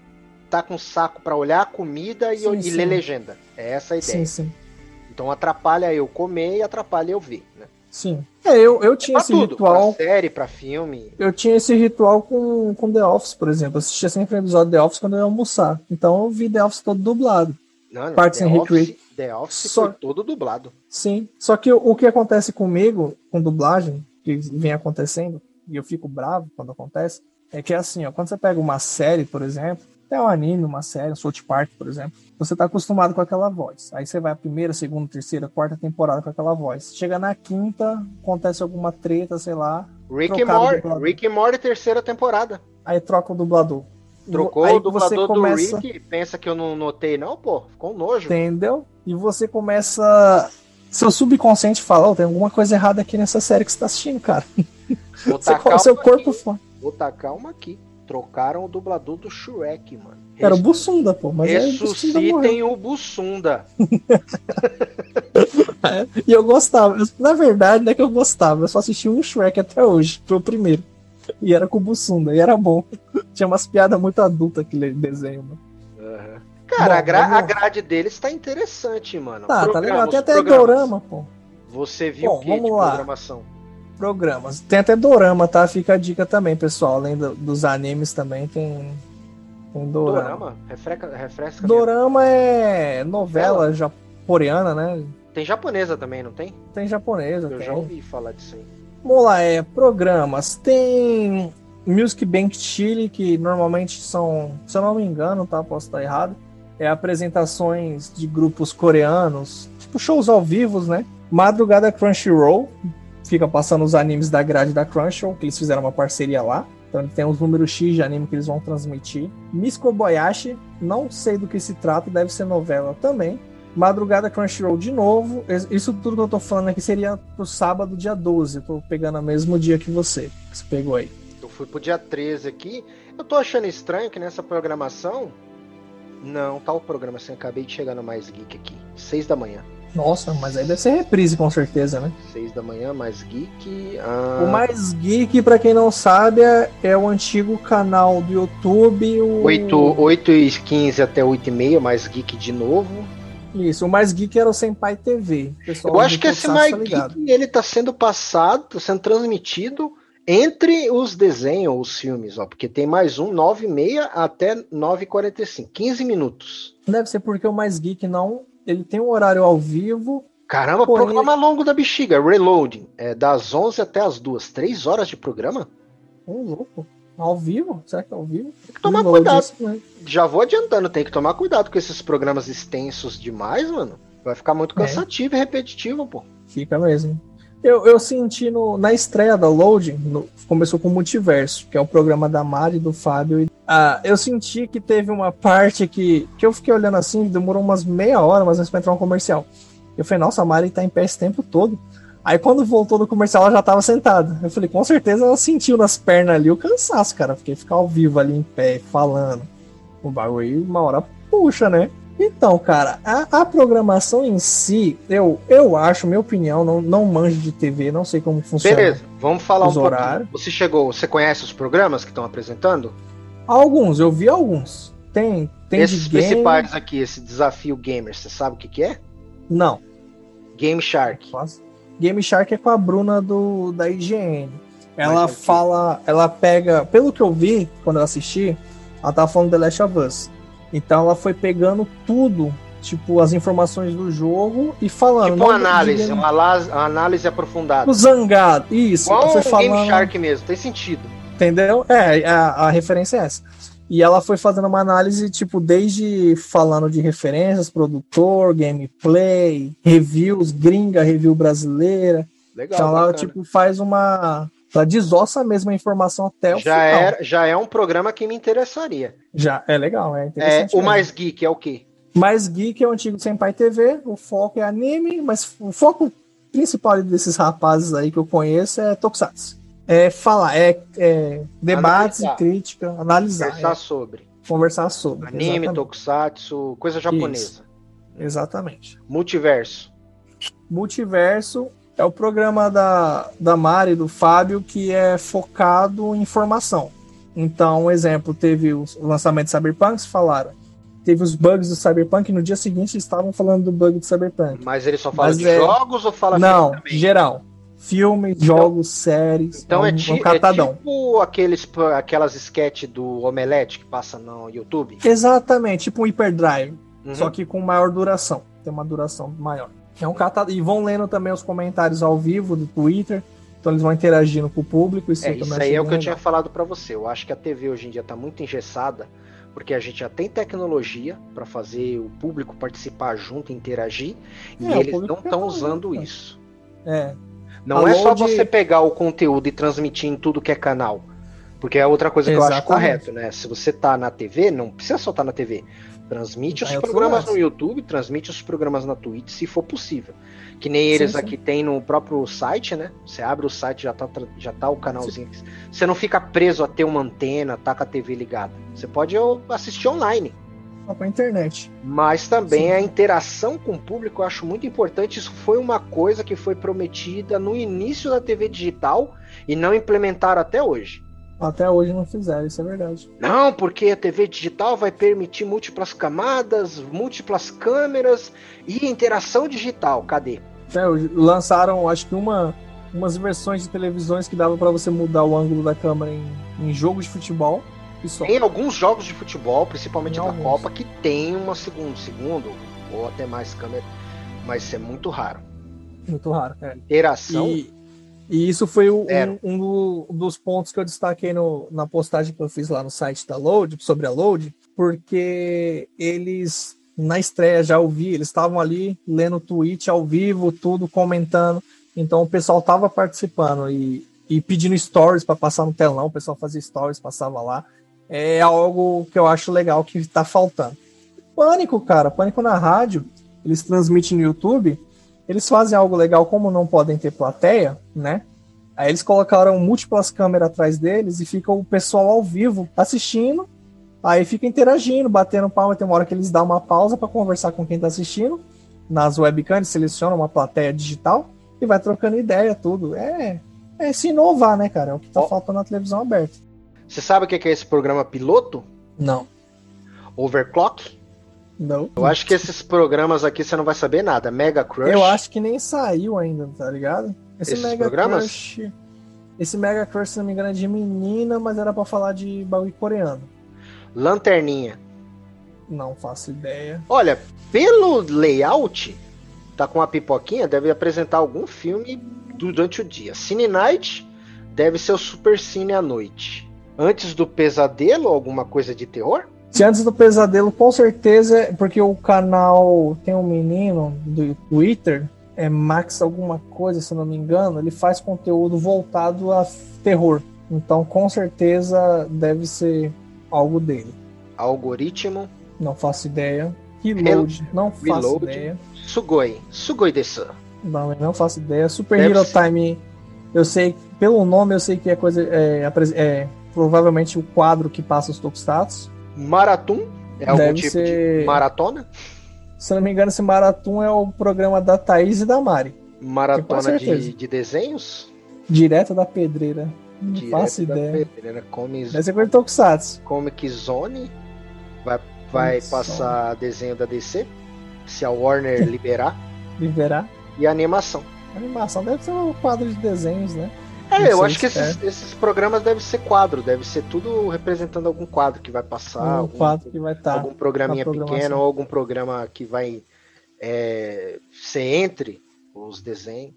tá com saco para olhar a comida e, sim, e ler legenda. É essa a ideia. Sim, sim. Então atrapalha eu comer e atrapalha eu ver, né? Sim. É, eu, eu tinha esse tudo, ritual. Pra série, pra filme. Eu tinha esse ritual com, com The Office, por exemplo. Eu assistia sempre um episódio de The Office quando eu ia almoçar. Então eu vi The Office todo dublado. Não, não. Parks The, and Office, The Office Só... foi todo dublado. Sim. Só que o, o que acontece comigo, com dublagem, que vem acontecendo, e eu fico bravo quando acontece, é que é assim, ó, quando você pega uma série, por exemplo, até um anime, uma série, um South Park, por exemplo, você tá acostumado com aquela voz. Aí você vai a primeira, segunda, terceira, quarta temporada com aquela voz. Chega na quinta, acontece alguma treta, sei lá. Rick e Morty, Rick e Morty, terceira temporada. Aí troca o dublador. Trocou aí o dublador começa... do Rick, pensa que eu não notei, não, pô, ficou um nojo. Entendeu? E você começa. Seu subconsciente fala, oh, tem alguma coisa errada aqui nessa série que você tá assistindo, cara. Vou tacar seu corpo aqui. Vou tacar uma aqui. Trocaram o dublador do Shrek, mano. Era o Bussunda, pô. Mas Ressuscitem o Bussunda. é, e eu gostava. Na verdade, não é que eu gostava. Eu só assisti um Shrek até hoje. Foi o primeiro. E era com o Bussunda. E era bom. Tinha umas piadas muito adultas aquele desenho, mano. Uhum. Cara, bom, a, gra a, grade deles tá interessante, mano. Tá, tá legal. Tem até programas. dorama, pô. Você viu bom, o que de lá. programação? Programas. Tem até dorama, tá? Fica a dica também, pessoal. Além do, dos animes também tem tem dorama. Dorama? Refresca, refresca dorama mesmo. é novela já coreana, né? Tem japonesa também, não tem? Tem japonesa. Eu tem. já ouvi falar disso aí. Vamos lá, é programas. Tem Music Bank Chile, que normalmente são, se eu não me engano, tá? Posso estar errado. É apresentações de grupos coreanos, tipo shows ao vivo, né? Madrugada Crunchyroll, fica passando os animes da grade da Crunchyroll, que eles fizeram uma parceria lá. Então tem os números X de anime que eles vão transmitir. Miss Kobayashi, não sei do que se trata, deve ser novela também. Madrugada Crunchyroll de novo. Isso tudo que eu tô falando aqui seria pro sábado, dia 12. Eu tô pegando o mesmo dia que você, que você pegou aí. Eu fui pro dia 13 aqui. Eu tô achando estranho que nessa programação. Não, tá programação. Acabei de chegar no Mais Geek aqui. 6 da manhã. Nossa, mas aí deve ser reprise com certeza, né? 6 da manhã, Mais Geek. Ah... O Mais Geek, pra quem não sabe, é, é o antigo canal do YouTube. O... 8, 8 e 15 até 8 e meia, Mais Geek de novo. Isso, o Mais Geek era o Senpai TV. Eu acho que esse Mais tá Geek, ele tá sendo passado, tá sendo transmitido entre os desenhos, os filmes, ó, porque tem mais um, 9 e meia até 9 e 45, 15 minutos. Deve ser porque o Mais Geek não ele tem um horário ao vivo. Caramba, porém... programa longo da bexiga, Reloading. É das 11 até as 2. 3 horas de programa? Ô, oh, louco. Ao vivo? Será que é ao vivo? Tem que tomar cuidado. né? Já vou adiantando, tem que tomar cuidado com esses programas extensos demais, mano. Vai ficar muito é. cansativo é. e repetitivo, pô. Fica mesmo. Eu, eu senti no, na estreia da Load, no, começou com o Multiverso, que é o programa da Mari, do Fábio. Ah, eu senti que teve uma parte que, que eu fiquei olhando assim, demorou umas meia hora, mas pra entrar um comercial. Eu falei, nossa, a Mari tá em pé esse tempo todo. Aí quando voltou do comercial, ela já tava sentada. Eu falei, com certeza ela sentiu nas pernas ali o cansaço, cara. Porque ficar ao vivo ali em pé, falando. O bagulho, uma hora puxa, né? Então, cara, a, a, programação em si, eu, eu acho, minha opinião, não, não manjo de TV, não sei como funciona. Beleza, vamos falar um horários. Você chegou, você conhece os programas que estão apresentando? Alguns, eu vi alguns. Tem, tem Esses principais game... aqui, esse desafio gamer, você sabe o que, que é? Não. Game Shark. Game Shark é com a Bruna do, da IGN. Ela fala, ela pega, pelo que eu vi quando eu assisti, ela tava falando The Last of Us. Então ela foi pegando tudo, tipo, as informações do jogo e falando. Tipo uma análise, uma, uma, análise aprofundada. O Zangado, isso. Igual foi falando... Game Shark mesmo, tem sentido. Entendeu? É, a, a referência é essa. E ela foi fazendo uma análise, tipo, desde falando de referências, produtor, gameplay, reviews, gringa, review brasileira. Legal. Então ela, tipo, faz uma ela desossa a mesma informação até o já final. É, já é um programa que me interessaria. Já, é legal, é interessante. É, o Mais Geek é o quê? Mais Geek é o antigo Senpai TV, o foco é anime, mas o foco principal desses rapazes aí que eu conheço é Tokusatsu. É falar, é, é debates e crítica, analisar. Conversar é. sobre. Conversar sobre. Anime, exatamente. Tokusatsu, coisa japonesa. Isso. Exatamente. Multiverso. Multiverso é o programa da, da Mari, do Fábio, que é focado em informação. Então, um exemplo, teve o lançamento de Cyberpunk, falaram. Teve os bugs do Cyberpunk, e no dia seguinte estavam falando do bug do Cyberpunk. Mas ele só fala Mas de é... jogos ou fala Não, geral. Filmes, então, jogos, séries. Então é, um, ti, um é tipo aqueles, aquelas sketches do Omelete que passa no YouTube? Exatamente, tipo um Hyperdrive. Uhum. Só que com maior duração. Tem uma duração maior. É um catado... E vão lendo também os comentários ao vivo do Twitter. Então eles vão interagindo com o público. Isso, é, isso aí é o que legal. eu tinha falado para você. Eu acho que a TV hoje em dia está muito engessada, porque a gente já tem tecnologia para fazer o público participar junto, interagir, e é, eles não estão usando isso. É. Não é só de... você pegar o conteúdo e transmitir em tudo que é canal. Porque é outra coisa que Exatamente. eu acho correto, né? Se você tá na TV, não precisa só estar tá na TV. Transmite os programas no YouTube, transmite os programas na Twitch, se for possível. Que nem eles sim, sim. aqui tem no próprio site, né? Você abre o site, já tá, já tá o canalzinho. Sim. Você não fica preso a ter uma antena, tá com a TV ligada. Você pode assistir online. Só com a internet. Mas também a interação com o público eu acho muito importante. Isso foi uma coisa que foi prometida no início da TV digital e não implementaram até hoje. Até hoje não fizeram, isso é verdade. Não, porque a TV digital vai permitir múltiplas camadas, múltiplas câmeras e interação digital. Cadê? É, lançaram, acho que uma, umas versões de televisões que dava para você mudar o ângulo da câmera em, em jogos de futebol. Tem alguns jogos de futebol, principalmente da Copa, que tem uma segundo, segundo ou até mais câmera, mas isso é muito raro. Muito raro. É. Interação. E e isso foi um, um, dos pontos que eu destaquei no, na postagem que eu fiz lá no site da Load, sobre a Load, porque eles, na estreia, já ouvi, eles estavam ali lendo tweet ao vivo, tudo, comentando. Então o pessoal estava participando e, e pedindo stories para passar no telão, o pessoal fazia stories, passava lá. É algo que eu acho legal que está faltando. Pânico, cara, Pânico na rádio, eles transmitem no YouTube eles fazem algo legal, como não podem ter plateia, né? Aí eles colocaram múltiplas câmeras atrás deles e fica o pessoal ao vivo assistindo. Aí fica interagindo, batendo palma. Tem uma hora que eles dão uma pausa para conversar com quem tá assistindo. Nas webcams, selecionam uma plateia digital e vai trocando ideia, tudo. É, é se inovar, né, cara? É o que tá oh. faltando na televisão aberta. Você sabe o que é esse programa piloto? Não. Overclock? Não. Eu acho que esses programas aqui você não vai saber nada. Mega Crush. Eu acho que nem saiu ainda, tá ligado? Esse esses Mega programas? Crush. Esse Mega Crush, se não me engano, é de menina, mas era para falar de bagulho coreano. Lanterninha. Não faço ideia. Olha, pelo layout, tá com uma pipoquinha, deve apresentar algum filme durante o dia. Cine Night deve ser o Super Cine à noite. Antes do pesadelo, alguma coisa de terror? Se antes do pesadelo, com certeza, porque o canal tem um menino do Twitter é Max alguma coisa, se não me engano, ele faz conteúdo voltado a terror. Então, com certeza deve ser algo dele. Algoritmo? Não faço ideia. Reload, não faço Reload. ideia. Sugoi, Sugoi desu. Não, não faço ideia. Super deve Hero ser. Time, eu sei, pelo nome eu sei que é coisa, é, é provavelmente o quadro que passa os tokusatsu. Marathon? É algum deve tipo ser... de maratona? Se não me engano, esse Marathon é o programa da Thaís e da Mari. Maratona de, de desenhos? Direto da pedreira. Não Direto faço ideia. Pedreira. Come... Deve ser coisa de Tokusatsu. Comic Zone. Vai, vai passar desenho da DC. Se a Warner liberar. liberar. E animação. A animação deve ser um quadro de desenhos, né? É, eu acho que esses, esses, programas devem ser quadro, deve ser tudo representando algum quadro que vai passar. Um algum, quadro que vai estar. Tá algum programinha pequeno ou algum programa que vai é, ser entre os desenhos.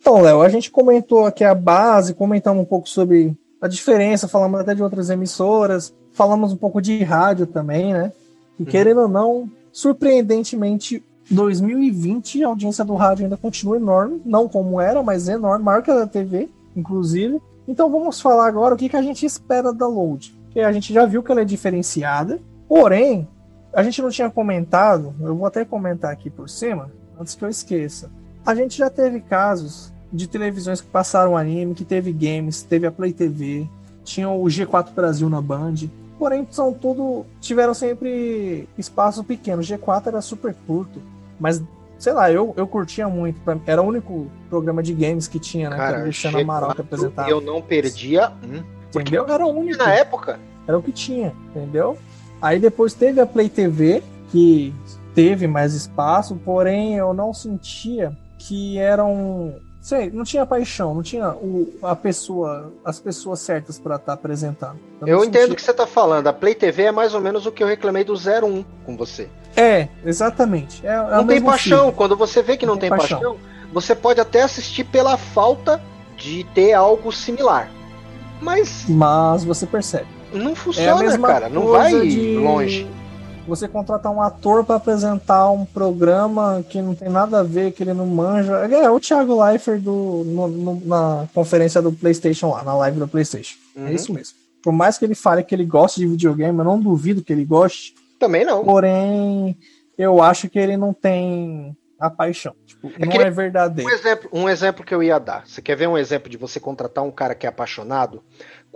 Então, Léo, a gente comentou aqui a base, comentamos um pouco sobre a diferença, falamos até de outras emissoras, falamos um pouco de rádio também, né? E uhum. querendo ou não, surpreendentemente, 2020 a audiência do rádio ainda continua enorme, não como era, mas enorme, maior que a da TV, inclusive. Então vamos falar agora o que, que a gente espera da Load. Porque a gente já viu que ela é diferenciada, porém, a gente não tinha comentado, eu vou até comentar aqui por cima, antes que eu esqueça. A gente já teve casos de televisões que passaram anime, que teve games, teve a Play TV, tinha o G4 Brasil na Band, porém são tudo tiveram sempre espaço pequeno. G4 era super curto. Mas, sei lá, eu, eu curtia muito. Era o único programa de games que tinha, né? Cara, que era o Luciano Amaral que apresentava. Eu não perdia um. Entendeu? Era o único. Na época. Era o que tinha, entendeu? Aí depois teve a Play TV, que teve mais espaço, porém eu não sentia que eram sei, não tinha paixão, não tinha o, a pessoa, as pessoas certas para estar tá apresentando. Eu, eu entendo o que você tá falando. A Play TV é mais ou menos o que eu reclamei do 01 com você. É, exatamente. É, é não tem paixão. Filme. Quando você vê que não, não tem, tem paixão, paixão, você pode até assistir pela falta de ter algo similar. Mas. Mas você percebe. Não funciona, é cara. Não vai de... longe você contratar um ator para apresentar um programa que não tem nada a ver, que ele não manja. É o Thiago Leifert do, no, no, na conferência do PlayStation lá, na live do PlayStation. É uhum. É isso mesmo. Por mais que ele fale que ele goste de videogame, eu não duvido que ele goste. Também não. Porém, eu acho que ele não tem a paixão. Tipo, é não é verdadeiro. Um exemplo, um exemplo que eu ia dar. Você quer ver um exemplo de você contratar um cara que é apaixonado?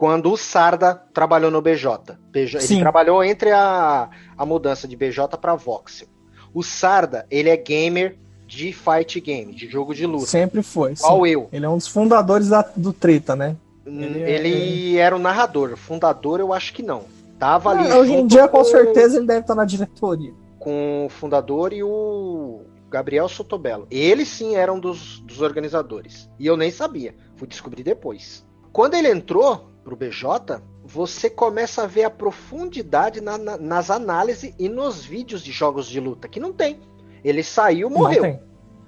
quando o Sarda trabalhou no BJ. BJ ele trabalhou entre a, a mudança de BJ para Voxel. O Sarda, ele é gamer de fight game, de jogo de luta. Sempre foi. Qual sim. eu. Ele é um dos fundadores da, do Treta, né? Ele, é- ele é... era o narrador. Fundador, eu acho que não. Tava ali. Ah, hoje em dia, com, com certeza, ele deve estar na diretoria. Com o fundador e o Gabriel Sotobello. Ele sim era um dos, dos organizadores. E eu nem sabia. Fui descobrir depois. Quando ele entrou, pro BJ, você começa a ver a profundidade na, na, nas análises e nos vídeos de jogos de luta, que não tem. Ele saiu, morreu.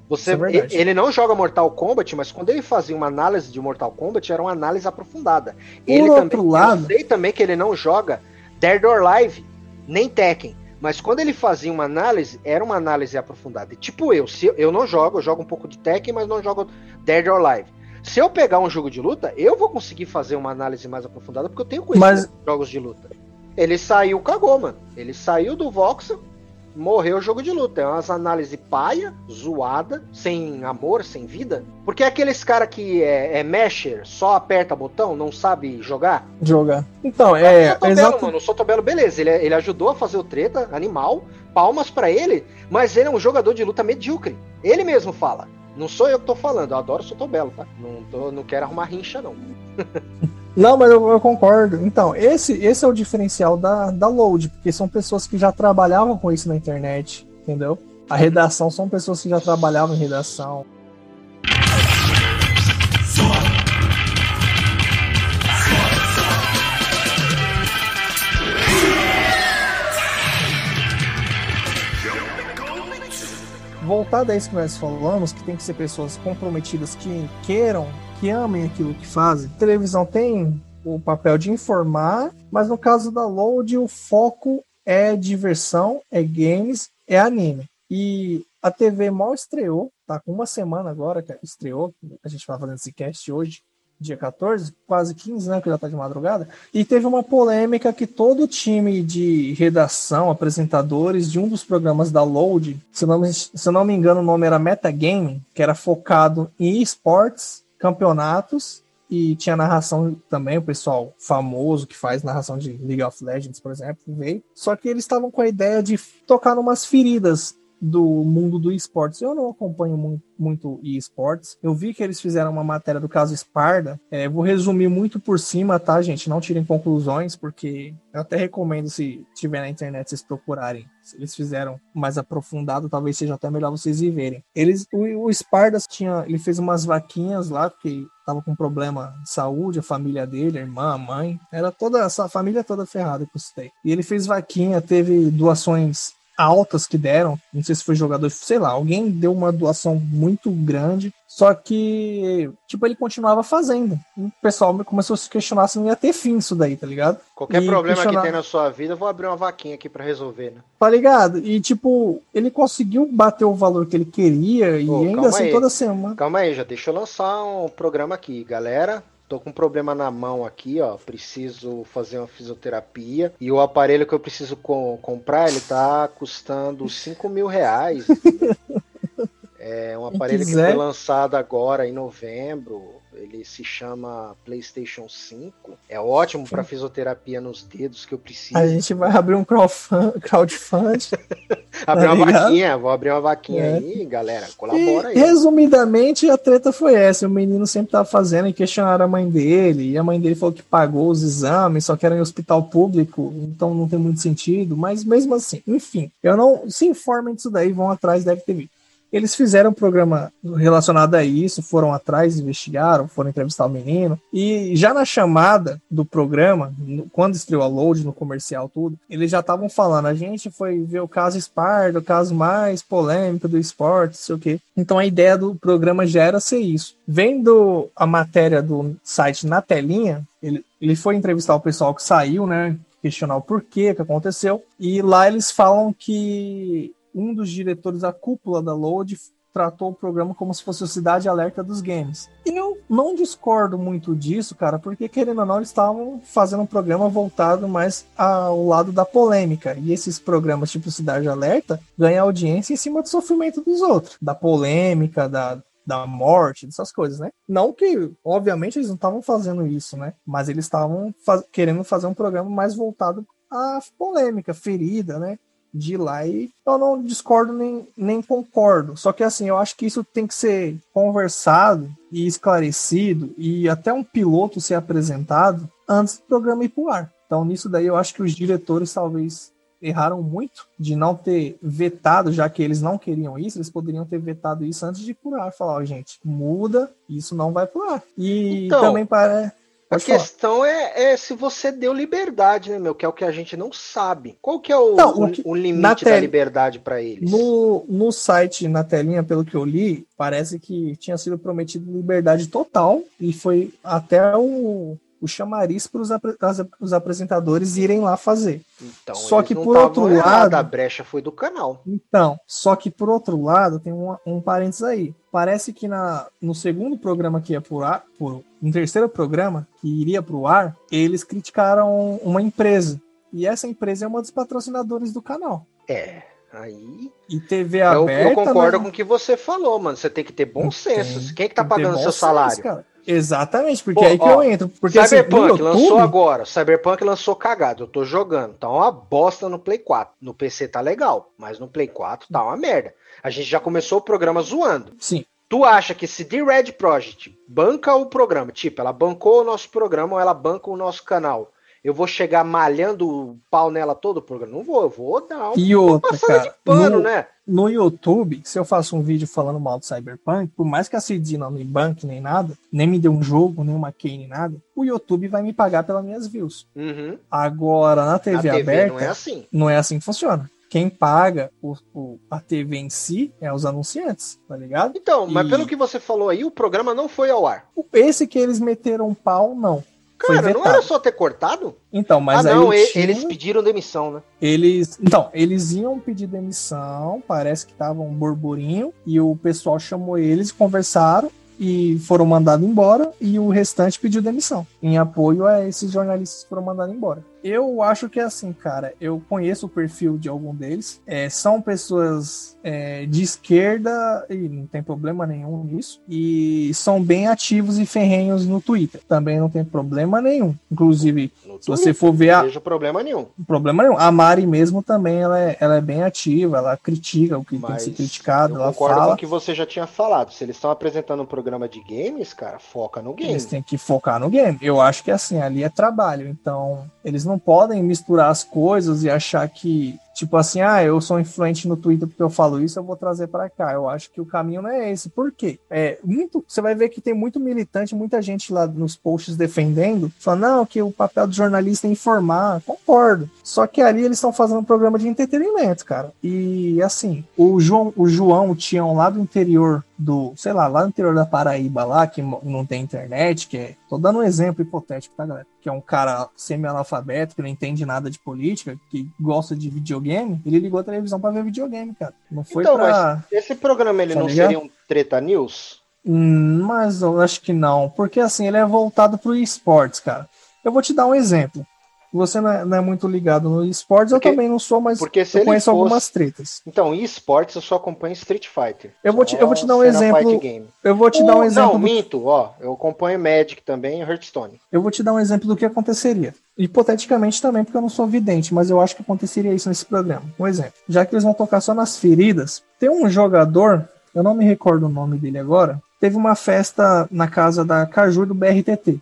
Você, é ele não joga Mortal Kombat, mas quando ele fazia uma análise de Mortal Kombat, era uma análise aprofundada. Por ele outro também, lado, eu sei também que ele não joga Dead or Live, nem Tekken. Mas quando ele fazia uma análise, era uma análise aprofundada. tipo eu, se eu não jogo, eu jogo um pouco de Tekken, mas não jogo Dead or Live. Se eu pegar um jogo de luta, eu vou conseguir fazer uma análise mais aprofundada, porque eu tenho conhecimento Mas... de jogos de luta. Ele saiu, cagou, mano. Ele saiu do Voxel, morreu o jogo de luta. É umas análises paia, zoada, sem amor, sem vida. Porque é aqueles cara que é, é mesher, só aperta botão, não sabe jogar. Jogar. Então, é. O Sotobelo, exato... mano. O Sotobelo, beleza. Ele, ele ajudou a fazer o treta, animal. Palmas para ele. Mas ele é um jogador de luta medíocre. Ele mesmo fala. Não sou eu que tô falando, eu adoro Sotobelo, tá? Não, tô, não quero arrumar rincha, não. não, mas eu, eu, concordo. Então, esse, esse é o diferencial da, da Load, porque são pessoas que já trabalhavam com isso na internet, entendeu? A redação são pessoas que já trabalhavam em redação. Voltado a isso que nós falamos, que tem que ser pessoas comprometidas que queiram, que amem aquilo que fazem. A televisão tem o papel de informar, mas no caso da Load, o foco é diversão, é games, é anime. E a TV mal estreou, tá com uma semana agora que estreou, a gente vai fazendo esse cast hoje, dia 14, quase 15, né, que já tá de madrugada, e teve uma polêmica que todo o time de redação, apresentadores de um dos programas da Load, se não, se não me engano o nome era Metagame, que era focado em esportes, campeonatos, e tinha narração também, o pessoal famoso que faz narração de League of Legends, por exemplo, veio. Só que eles estavam com a ideia de tocar numas feridas do mundo do esportes. Eu não acompanho muito, esportes. Eu vi que eles fizeram uma matéria do caso Sparda. É, vou resumir muito por cima, tá, gente? Não tirem conclusões, porque eu até recomendo, se tiver na internet, vocês procurarem. Se eles fizeram mais aprofundado, talvez seja até melhor vocês ir verem. Eles, o, o tinha, ele fez umas vaquinhas lá, porque tava com problema de saúde, a família dele, a irmã, a mãe, era toda essa família toda ferrada que eu citei. E ele fez vaquinha, teve doações altas que deram. Não sei se foi jogador, sei lá, alguém deu uma doação muito grande. Só que, tipo, ele continuava fazendo. o pessoal começou a se questionar se não ia ter fim isso daí, tá ligado? Qualquer e problema questionar... que tem na sua vida, eu vou abrir uma vaquinha aqui para resolver, né? Tá ligado? E, tipo, ele conseguiu bater o valor que ele queria e ainda assim aí. toda semana. Calma aí, já deixa eu lançar um programa aqui. Galera, tô com um problema na mão aqui, ó. Preciso fazer uma fisioterapia. E o aparelho que eu preciso co comprar, ele tá custando 5 mil reais. é um aparelho que foi lançado agora em novembro. Ele se chama PlayStation 5. É ótimo para fisioterapia nos dedos que eu preciso. A gente vai abrir um crowdfund. abrir tá uma ligado? vaquinha, vou abrir uma vaquinha é. aí, galera. Colabora e, aí. Resumidamente, a treta foi essa. O menino sempre tava fazendo e questionaram a mãe dele. E a mãe dele falou que pagou os exames, só que era em hospital público, então não tem muito sentido. Mas mesmo assim, enfim, eu não se informem disso daí, vão atrás, deve ter visto. Eles fizeram um programa relacionado a isso, foram atrás, investigaram, foram entrevistar o menino. E já na chamada do programa, quando estreou a load no comercial, tudo, eles já estavam falando. A gente foi ver o caso Sparta, o caso mais polêmico do esporte, sei o quê. Então a ideia do programa já era ser isso. Vendo a matéria do site na telinha, ele, ele foi entrevistar o pessoal que saiu, né? Questionar o porquê que aconteceu. E lá eles falam que um dos diretores da cúpula da Load tratou o programa como se fosse a cidade alerta dos games. E eu não discordo muito disso, cara, porque querendo ou não, eles estavam fazendo um programa voltado mais ao lado da polêmica. E esses programas tipo Cidade Alerta ganham audiência em cima do sofrimento dos outros, da polêmica, da, da morte, dessas coisas, né? Não que, obviamente, eles não estavam fazendo isso, né? Mas eles estavam faz querendo fazer um programa mais voltado à polêmica, ferida, né? De ir lá e eu não discordo nem, nem concordo. Só que assim, eu acho que isso tem que ser conversado e esclarecido e até um piloto ser apresentado antes do programa ir pro ar. Então nisso daí eu acho que os diretores talvez erraram muito de não ter vetado, já que eles não queriam isso, eles poderiam ter vetado isso antes de ir pro ar, falar, oh, gente, muda, isso não vai pro ar. E então, também para Pode a questão é, é, se você deu liberdade, né, meu? Que é o que a gente não sabe. Qual que é o, o, o limite da liberdade para eles? No, no site, na telinha, pelo que eu li, parece que tinha sido prometido liberdade total e foi até o, o chamariz para os apresentadores irem lá fazer. Então, só que por outro lado, a brecha foi do canal. Então, só que por outro lado, tem um, um parênteses aí. Parece que na, no segundo programa que ia por ar, por, no terceiro programa que iria para o ar, eles criticaram uma empresa. E essa empresa é uma dos patrocinadores do canal. É. Aí. E TV aberta. Eu, eu concordo né? com o que você falou, mano. Você tem que ter bom senso. Quem é que tá pagando seu salário? Senso, Exatamente, porque Pô, é aí que ó, eu entro. Porque, assim, Cyberpunk assim, lançou agora. Cyberpunk lançou cagado. Eu tô jogando. Tá uma bosta no Play 4. No PC tá legal, mas no Play 4 tá uma merda. A gente já começou o programa zoando. Sim. Tu acha que se The Red Project banca o programa, tipo, ela bancou o nosso programa ou ela banca o nosso canal, eu vou chegar malhando o pau nela todo o programa? Não vou, eu vou dar um, e outra, cara, de pano, no, né? No YouTube, se eu faço um vídeo falando mal do Cyberpunk, por mais que a CD não me banque nem nada, nem me dê um jogo, nem uma key, nem nada, o YouTube vai me pagar pelas minhas views. Uhum. Agora, na TV, TV aberta, não é assim. Não é assim que funciona quem paga o, o, a TV em si é os anunciantes, tá ligado? Então, mas pelo que você falou aí, o programa não foi ao ar. Esse que eles meteram pau, não. Cara, não era só ter cortado? Então, mas ah, não, tinha... eles pediram demissão, né? Eles, então, eles iam pedir demissão, parece que tava um burburinho, e o pessoal chamou eles, conversaram, e foram mandados embora e o restante pediu demissão em apoio a esses jornalistas que foram mandados embora. Eu acho que é assim, cara. Eu conheço o perfil de algum deles. É, são pessoas é, de esquerda e não tem problema nenhum nisso. E são bem ativos e ferrenhos no Twitter. Também não tem problema nenhum. Inclusive, no se você for ver a. Não vejo problema nenhum. Problema nenhum. A Mari mesmo também ela é, ela é bem ativa. Ela critica o que Mas tem que ser criticado. Eu ela concordo fala... com o que você já tinha falado. Se eles estão apresentando um programa de games, cara, foca no game. Eles têm que focar no game. Eu acho que assim, ali é trabalho. Então, eles não podem misturar as coisas e achar que Tipo assim, ah, eu sou influente no Twitter porque eu falo isso, eu vou trazer para cá. Eu acho que o caminho não é esse. Por quê? É, muito, você vai ver que tem muito militante, muita gente lá nos posts defendendo, falando, não, que o papel do jornalista é informar. Concordo. Só que ali eles estão fazendo um programa de entretenimento, cara. E assim, o João, o João, o Tião lá do interior do, sei lá, lá no interior da Paraíba, lá, que não tem internet, que é. Tô dando um exemplo hipotético, tá, galera? Que é um cara semi-analfabeto, que não entende nada de política, que gosta de videogame, ele ligou a televisão para ver videogame, cara. Não foi então, pra. esse programa ele tá não ligado? seria um Treta News? Hum, mas eu acho que não, porque assim, ele é voltado pro esportes, cara. Eu vou te dar um exemplo você não é, não é, muito ligado no esportes, porque, eu também não sou, mas porque eu conheço fosse... algumas tretas. Então, em esportes eu só acompanho Street Fighter. Eu vou te, eu vou te dar um exemplo. Eu vou te dar um exemplo. Não, do... minto, ó. Eu acompanho Magic também e Hearthstone. Eu vou te dar um exemplo do que aconteceria. Hipoteticamente também, porque eu não sou vidente, mas eu acho que aconteceria isso nesse programa. Um exemplo. Já que eles vão tocar só nas feridas, tem um jogador, eu não me recordo o nome dele agora, teve uma festa na casa da Caju do BRTT.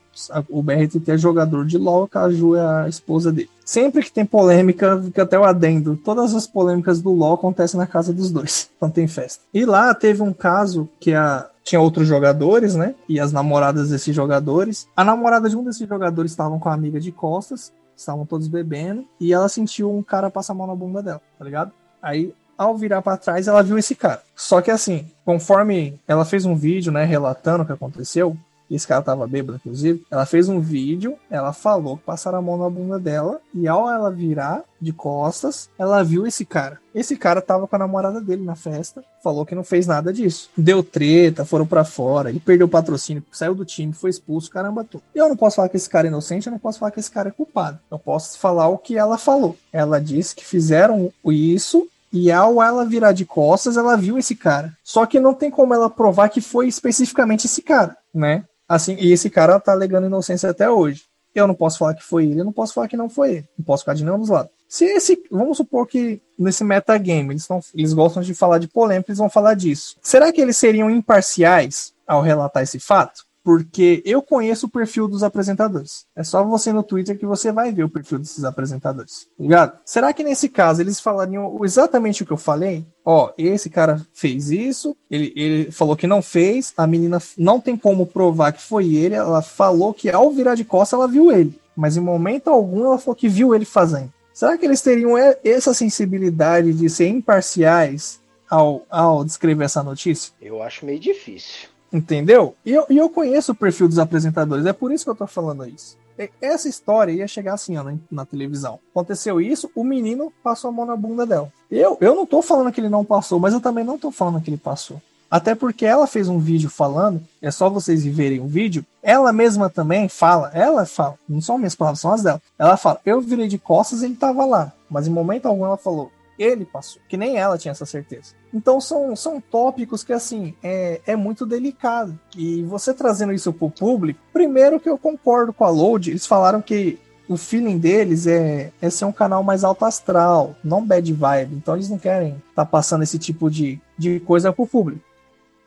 O BRTT é jogador de LoL, a Caju é a esposa dele. Sempre que tem polêmica, fica até o adendo. Todas as polêmicas do LoL acontecem na casa dos dois, quando tem festa. E lá teve um caso que a, tinha outros jogadores, né? E as namoradas desses jogadores. A namorada de um desses jogadores estavam com a amiga de costas, estavam todos bebendo, e ela sentiu um cara passar a mão na bunda dela, tá ligado? Aí ao virar para trás, ela viu esse cara. Só que assim, conforme ela fez um vídeo, né, relatando o que aconteceu, esse cara tava bêbado, inclusive, ela fez um vídeo, ela falou que passaram a mão na bunda dela, e ao ela virar de costas, ela viu esse cara. Esse cara tava com a namorada dele na festa, falou que não fez nada disso. Deu treta, foram para fora, ele perdeu o patrocínio, saiu do time, foi expulso, caramba, tudo. Eu não posso falar que esse cara é inocente, eu não posso falar que esse cara é culpado. Eu posso falar o que ela falou. Ela disse que fizeram isso e ao ela virar de costas, ela viu esse cara. Só que não tem como ela provar que foi especificamente esse cara, né? Assim, e esse cara tá alegando inocência até hoje. Eu não posso falar que foi ele, eu não posso falar que não foi ele. Não posso ficar de nenhum dos lados. Se esse, vamos supor que nesse metagame eles, não, eles gostam de falar de polêmica, eles vão falar disso. Será que eles seriam imparciais ao relatar esse fato? Porque eu conheço o perfil dos apresentadores. É só você no Twitter que você vai ver o perfil desses apresentadores. Ligado? Será que nesse caso eles falariam exatamente o que eu falei? Ó, esse cara fez isso, ele, ele falou que não fez, a menina não tem como provar que foi ele, ela falou que ao virar de costas ela viu ele, mas em momento algum ela falou que viu ele fazendo. Será que eles teriam essa sensibilidade de ser imparciais ao, ao descrever essa notícia? Eu acho meio difícil. Entendeu? E eu, e eu conheço o perfil dos apresentadores, é por isso que eu tô falando isso. Essa história ia chegar assim, ó, na, na, televisão. Aconteceu isso, o menino passou a mão na bunda dela. Eu, eu não tô falando que ele não passou, mas eu também não tô falando que ele passou. Até porque ela fez um vídeo falando, é só vocês verem o vídeo, ela mesma também fala, ela fala, não são minhas palavras, são as dela. Ela fala, eu virei de costas e ele tava lá. Mas em momento algum ela falou, ele passou, que nem ela tinha essa certeza. Então são, são tópicos que assim é, é muito delicado. E você trazendo isso para o público, primeiro que eu concordo com a Load, eles falaram que o feeling deles é, é ser um canal mais alto astral, não bad vibe. Então eles não querem estar tá passando esse tipo de, de coisa pro público.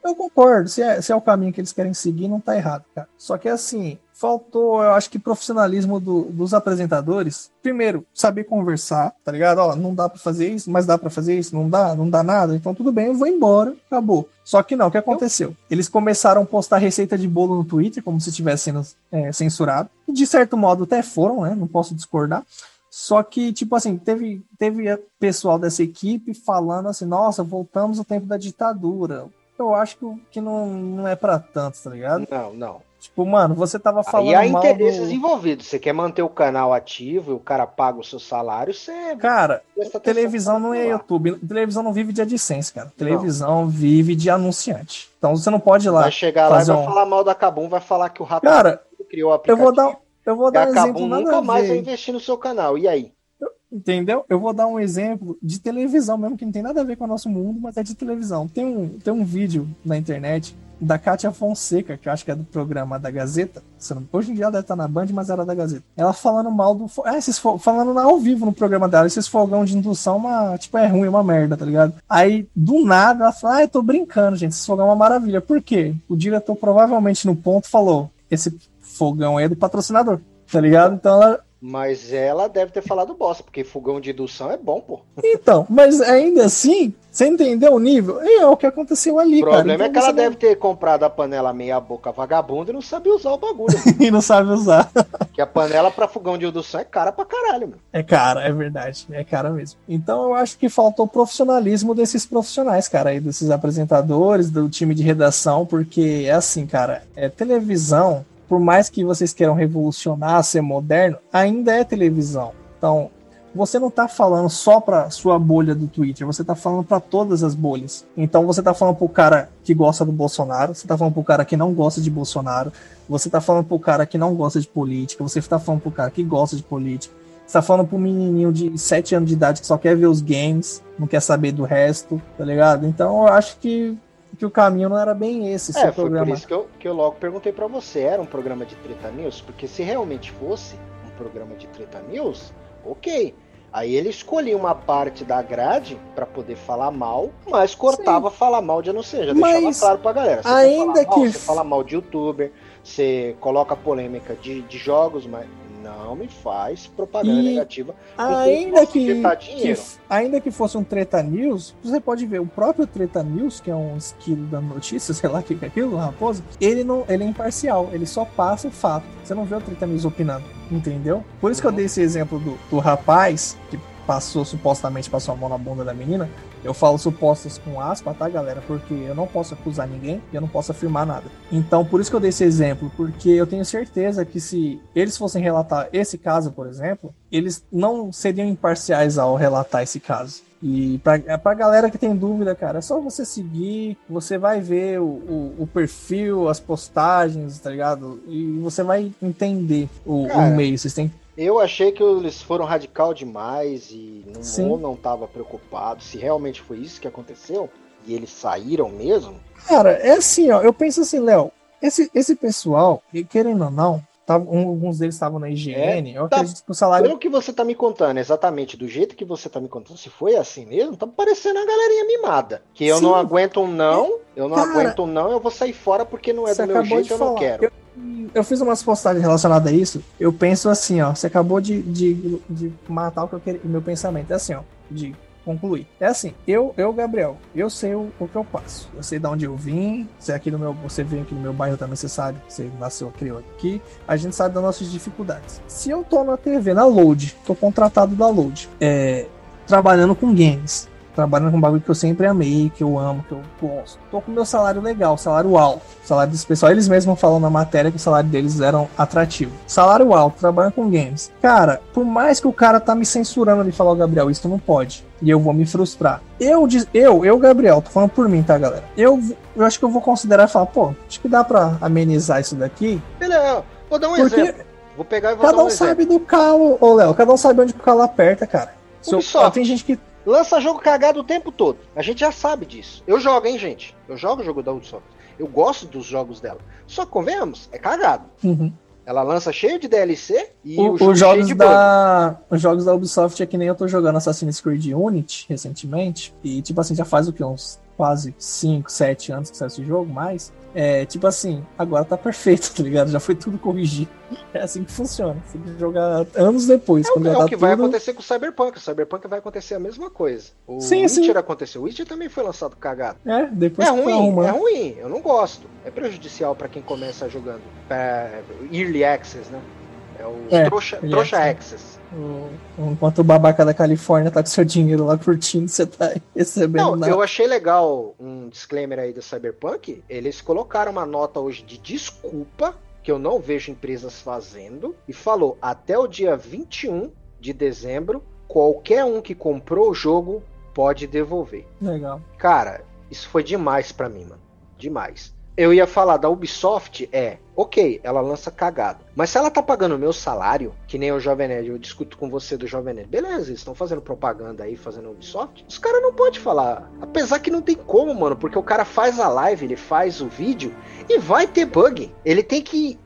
Eu concordo, se é, se é o caminho que eles querem seguir, não tá errado, cara. Só que assim, faltou, eu acho que profissionalismo do, dos apresentadores. Primeiro, saber conversar, tá ligado? Ó, não dá para fazer isso, mas dá para fazer isso, não dá, não dá nada. Então tudo bem, eu vou embora, acabou. Só que não, o que aconteceu? Eles começaram a postar receita de bolo no Twitter, como se estivesse sendo é, censurado. De certo modo até foram, né? Não posso discordar. Só que, tipo assim, teve, teve pessoal dessa equipe falando assim, nossa, voltamos ao tempo da ditadura. Eu acho que, que não, não é para tanto, tá ligado? Não, não. Tipo, mano, você tava falando. E há interesses do... envolvidos. Você quer manter o canal ativo e o cara paga o seu salário, você. Cara, televisão não é YouTube. Televisão não vive de AdSense, cara. Televisão não. vive de anunciante. Então você não pode ir lá. Vai chegar lá e vai um... falar mal da Cabum, vai falar que o rato cara, criou o aplicativo. Eu vou dar, eu vou dar um exemplo. nunca mais vai investir no seu canal. E aí? Entendeu? Eu vou dar um exemplo de televisão mesmo, que não tem nada a ver com o nosso mundo, mas é de televisão. Tem um, tem um vídeo na internet da Kátia Fonseca, que eu acho que é do programa da Gazeta. Hoje em dia ela deve estar na Band, mas era da Gazeta. Ela falando mal do. É, esses falando ao vivo no programa dela, esses fogão de indução, uma, tipo, é ruim, uma merda, tá ligado? Aí, do nada, ela fala: Ah, eu tô brincando, gente. Esse fogão é uma maravilha. Por quê? O diretor provavelmente no ponto falou: Esse fogão aí é do patrocinador, tá ligado? Então ela mas ela deve ter falado bosta, porque fogão de indução é bom, pô. Então, mas ainda assim, você entendeu o nível? É o que aconteceu ali, cara. O problema cara. é então que ela deve ter comprado a panela meia boca vagabunda e não sabe usar o bagulho. e não sabe usar. que a panela para fogão de indução é cara pra caralho, meu. É cara, é verdade. É cara mesmo. Então eu acho que faltou profissionalismo desses profissionais, cara, aí, desses apresentadores, do time de redação, porque é assim, cara, é televisão por mais que vocês queiram revolucionar, ser moderno, ainda é televisão. Então, você não está falando só para sua bolha do Twitter, você está falando para todas as bolhas. Então você está falando pro cara que gosta do Bolsonaro, você está falando pro cara que não gosta de Bolsonaro, você está falando pro cara que não gosta de política, você está falando pro cara que gosta de política, você tá falando pro menininho de 7 anos de idade que só quer ver os games, não quer saber do resto, tá ligado? Então eu acho que que o caminho não era bem esse. É, foi programa. por isso que eu, que eu logo perguntei para você, era um programa de treta news? Porque se realmente fosse um programa de treta news, ok. Aí ele escolhia uma parte da grade para poder falar mal, mas cortava Sim. falar mal de não seja, mas deixava claro pra galera. Você ainda que você fala mal de youtuber, você coloca polêmica de, de jogos, mas não me faz propaganda e negativa. Ainda que, que, ainda que fosse um Treta News, você pode ver o próprio Treta News, que é um esquilo da notícia, sei lá o que é aquilo, raposa, ele não, ele é imparcial, ele só passa o fato. Você não vê o Treta News opinando, entendeu? Por isso uhum. que eu uhum. dei esse exemplo do, do rapaz que passou supostamente passou a mão na bunda da menina, eu falo supostas com aspa, tá, galera? Porque eu não posso acusar ninguém e eu não posso afirmar nada. Então, por isso que eu dei esse exemplo, porque eu tenho certeza que se eles fossem relatar esse caso, por exemplo, eles não seriam imparciais ao relatar esse caso. E pra, é pra galera que tem dúvida, cara, é só você seguir, você vai ver o, o, o perfil, as postagens, tá ligado? E você vai entender o, cara, o meio. Vocês têm eu achei que eles foram radical demais e não, ou não estava preocupado se realmente foi isso que aconteceu e eles saíram mesmo. Cara, é assim, ó. Eu penso assim, Léo. Esse, esse pessoal, querendo ou não, Tava, alguns deles estavam na higiene. É, eu tá, acredito que o salário. Pelo que você tá me contando, exatamente do jeito que você tá me contando, se foi assim mesmo, tá parecendo a galerinha mimada. Que eu Sim. não aguento um não, eu não Cara, aguento um não, eu vou sair fora porque não é do meu jeito, eu não quero. Eu, eu fiz umas postagens relacionadas a isso. Eu penso assim, ó. Você acabou de, de, de matar o que eu queria, o meu pensamento. É assim, ó. De concluir. É assim, eu, eu Gabriel, eu sei o, o que eu passo. Eu sei de onde eu vim. Você aqui no meu, você vem aqui no meu bairro também, você sabe. Você nasceu, criou aqui. A gente sabe das nossas dificuldades. Se eu tô na TV, na Load, tô contratado da Load, é, trabalhando com games trabalhando com um bagulho que eu sempre amei, que eu amo, que eu gosto. Tô com meu salário legal, salário alto. Salário desse pessoal, eles mesmos falam na matéria que o salário deles era atrativo. Salário alto, trabalhando com games. Cara, por mais que o cara tá me censurando ali falar, Gabriel, isso não pode. E eu vou me frustrar. Eu, eu, eu, Gabriel, tô falando por mim, tá, galera? Eu, eu acho que eu vou considerar e falar, pô, acho que dá pra amenizar isso daqui. Beleza, vou dar um porque exemplo. Vou pegar e vou cada um, um sabe do calo, ô Léo, cada um sabe onde o calo aperta, cara. Ubisoft. tem gente que lança jogo cagado o tempo todo. A gente já sabe disso. Eu jogo, hein, gente? Eu jogo o jogo da Ubisoft. Eu gosto dos jogos dela. Só que, convenhamos, é cagado. Uhum. Ela lança cheio de DLC e o, o os jogos da os jogos da Ubisoft é que nem eu tô jogando Assassin's Creed Unity recentemente e tipo assim já faz o que uns quase 5, 7 anos que saiu esse jogo, mais é, tipo assim, agora tá perfeito, tá ligado? Já foi tudo corrigido. É assim que funciona. Você tem que jogar anos depois. É, quando é o tá que tudo... vai acontecer com o Cyberpunk. O Cyberpunk vai acontecer a mesma coisa. O sim, Witcher sim. aconteceu. O Witcher também foi lançado cagado. É, depois é ruim, é ruim. Eu não gosto. É prejudicial para quem começa jogando. É, early Access, né? É o é, trouxa, trouxa Access. Enquanto o babaca da Califórnia tá com seu dinheiro lá curtindo, você tá recebendo Não, nada. eu achei legal um disclaimer aí do Cyberpunk. Eles colocaram uma nota hoje de desculpa que eu não vejo empresas fazendo, e falou: até o dia 21 de dezembro, qualquer um que comprou o jogo pode devolver. Legal. Cara, isso foi demais para mim, mano. Demais. Eu ia falar da Ubisoft, é, ok, ela lança cagada. Mas se ela tá pagando o meu salário, que nem o Jovem Nerd, eu discuto com você do Jovem Nerd, beleza, eles estão fazendo propaganda aí, fazendo Ubisoft, os caras não podem falar. Apesar que não tem como, mano, porque o cara faz a live, ele faz o vídeo e vai ter bug. Ele tem que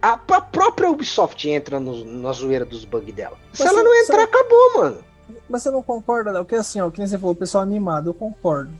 a, própria Ubisoft entra no, na zoeira dos bugs dela. Se ela não entrar, você... acabou, mano. Mas você não concorda, Léo? Que assim, ó, que nem você falou, o pessoal animado, eu concordo.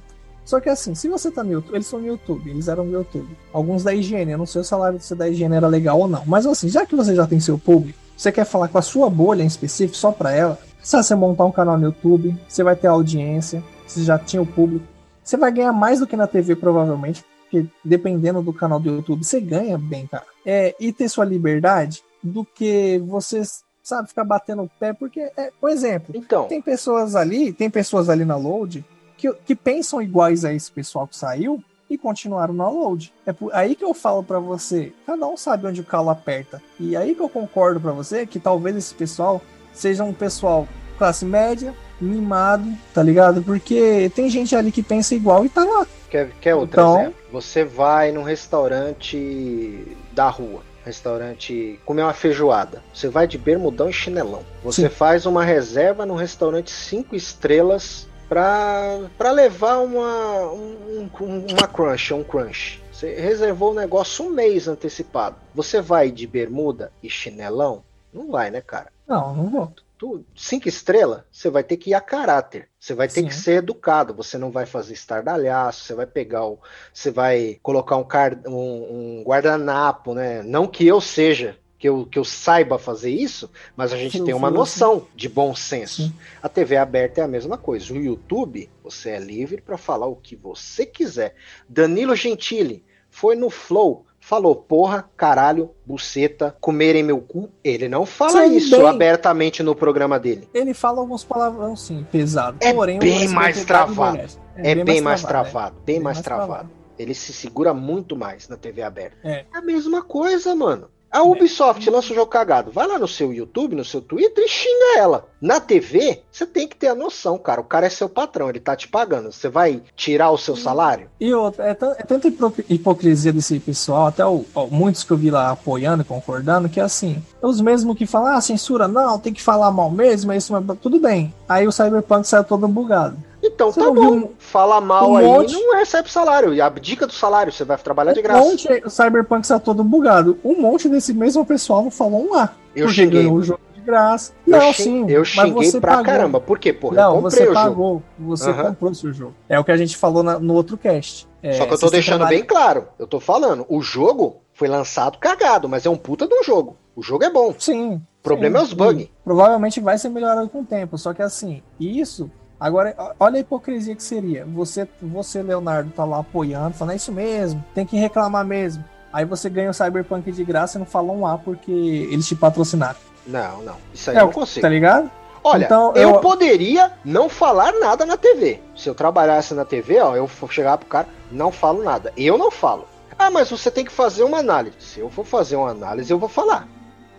Só que assim, se você tá no YouTube, eles são no YouTube, eles eram no YouTube. Alguns da higiene, eu não sei o salário se da higiene era legal ou não. Mas assim, já que você já tem seu público, você quer falar com a sua bolha em específico, só pra ela, se você montar um canal no YouTube, você vai ter audiência, você já tinha o público, você vai ganhar mais do que na TV provavelmente, porque dependendo do canal do YouTube, você ganha bem, cara. É, e ter sua liberdade do que você sabe, ficar batendo o pé, porque, é, por exemplo, então. tem pessoas ali, tem pessoas ali na load que, que pensam iguais a esse pessoal que saiu e continuaram no load. É por aí que eu falo para você, cada um sabe onde o calo aperta. E aí que eu concordo para você que talvez esse pessoal seja um pessoal classe média, mimado, tá ligado? Porque tem gente ali que pensa igual e tá lá. Quer, quer outro então, exemplo? Você vai num restaurante da rua restaurante comer uma feijoada. Você vai de bermudão e chinelão. Você Sim. faz uma reserva num restaurante cinco estrelas para levar uma, um, uma crunch, um crunch. Você reservou o negócio um mês antecipado. Você vai de bermuda e chinelão? Não vai, né, cara? Não, não vou. Tu, cinco estrelas, você vai ter que ir a caráter. Você vai ter Sim. que ser educado. Você não vai fazer estardalhaço. Você vai pegar o. Você vai colocar um, car, um, um guardanapo, né? Não que eu seja que eu, que eu saiba fazer isso, mas a gente Sim, tem uma noção de bom senso. Sim. A TV aberta é a mesma coisa. O YouTube, você é livre para falar o que você quiser. Danilo Gentili foi no Flow, falou porra, caralho, buceta, comerem meu cu. Ele não fala sim, isso bem. abertamente no programa dele. Ele fala alguns palavrões, sim, pesado. É Porém, bem mais travado. É, é, bem, bem mais travado, travado é. bem, bem mais, mais travado. travado. Ele se segura muito mais na TV aberta. É. é a mesma coisa, mano. A Ubisoft lança um jogo cagado. Vai lá no seu YouTube, no seu Twitter e xinga ela. Na TV, você tem que ter a noção, cara. O cara é seu patrão, ele tá te pagando. Você vai tirar o seu salário? E outra, é, é tanta hipocrisia desse pessoal, até o, ó, muitos que eu vi lá apoiando e concordando, que é assim, os mesmos que falam, ah, censura não, tem que falar mal mesmo, é isso, mas tudo bem. Aí o Cyberpunk saiu todo bugado. Então você tá bom. Um, Fala mal um aí monte... não recebe salário. E abdica do salário, você vai trabalhar de graça. Um monte, o Cyberpunk está todo bugado. Um monte desse mesmo pessoal falou um A. Eu cheguei. o jogo de graça. Eu não, sim. Eu xinguei pra pagou. caramba. Por quê? Porra, não, você pagou. Jogo. Você uhum. comprou o seu jogo. É o que a gente falou na, no outro cast. É, Só que eu tô deixando trabalha... bem claro. Eu tô falando, o jogo foi lançado cagado, mas é um puta de um jogo. O jogo é bom. Sim. O problema sim. é os bugs. Provavelmente vai ser melhorado com o tempo. Só que assim, isso Agora, olha a hipocrisia que seria. Você, você Leonardo, tá lá apoiando, falando, é isso mesmo, tem que reclamar mesmo. Aí você ganha o Cyberpunk de graça e não fala um A porque eles te patrocinaram. Não, não. Isso aí é, eu não consigo. Tá ligado? Olha, então, eu, eu, poderia não falar nada na TV. Se eu trabalhasse na TV, ó, eu vou chegar pro cara, não falo nada. Eu não falo. Ah, mas você tem que fazer uma análise. Se eu for fazer uma análise, eu vvou falar.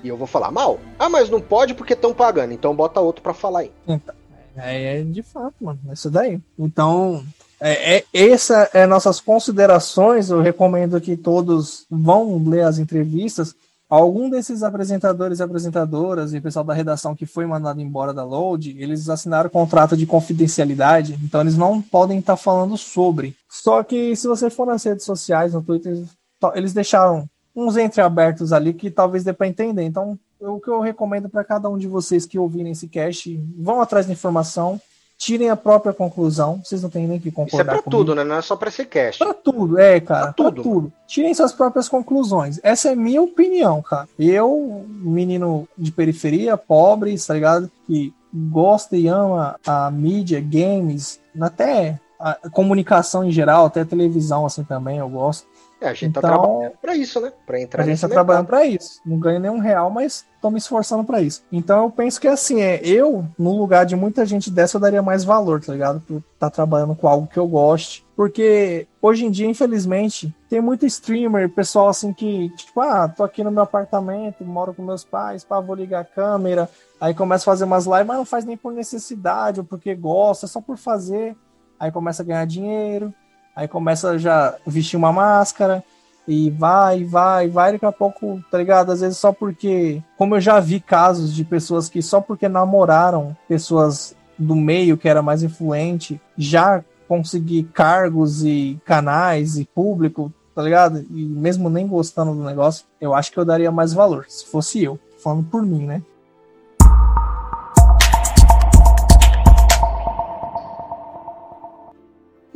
E eu vou falar mal. Ah, mas não pode porque estão pagando. Então bota outro para falar aí. Então. É, é de fato, mano. É isso daí. Então, é, é, essa é nossas considerações. Eu recomendo que todos vão ler as entrevistas. Algum desses apresentadores e apresentadoras e pessoal da redação que foi mandado embora da Load, eles assinaram contrato de confidencialidade, então eles não podem estar falando sobre. Só que se você for nas redes sociais, no Twitter, eles deixaram uns entreabertos ali que talvez dê para entender. Então, o que eu recomendo para cada um de vocês que ouvirem esse cast, vão atrás da informação, tirem a própria conclusão. Vocês não têm nem que concordar. Isso é pra comigo. tudo, né? Não é só pra esse cast. Pra tudo, é, cara. Pra tudo. tudo. Tirem suas próprias conclusões. Essa é minha opinião, cara. Eu, menino de periferia, pobre, tá ligado? Que gosta e ama a mídia, games, até a comunicação em geral, até a televisão, assim também, eu gosto. É, a gente tá então, tá trabalhando pra isso, né? Pra entrar A gente tá mercado. trabalhando pra isso. Não ganho nenhum real, mas tô me esforçando para isso. Então eu penso que assim, é, eu, no lugar de muita gente dessa, eu daria mais valor, tá ligado? Por estar tá trabalhando com algo que eu goste. Porque hoje em dia, infelizmente, tem muito streamer, pessoal assim que, tipo, ah, tô aqui no meu apartamento, moro com meus pais, pá, vou ligar a câmera, aí começa a fazer umas lives, mas não faz nem por necessidade ou porque gosta, é só por fazer. Aí começa a ganhar dinheiro, aí começa já vestir uma máscara, e vai, vai, vai, daqui a pouco, tá ligado? Às vezes só porque, como eu já vi casos de pessoas que só porque namoraram pessoas do meio que era mais influente, já conseguir cargos e canais e público, tá ligado? E mesmo nem gostando do negócio, eu acho que eu daria mais valor, se fosse eu, falando por mim, né?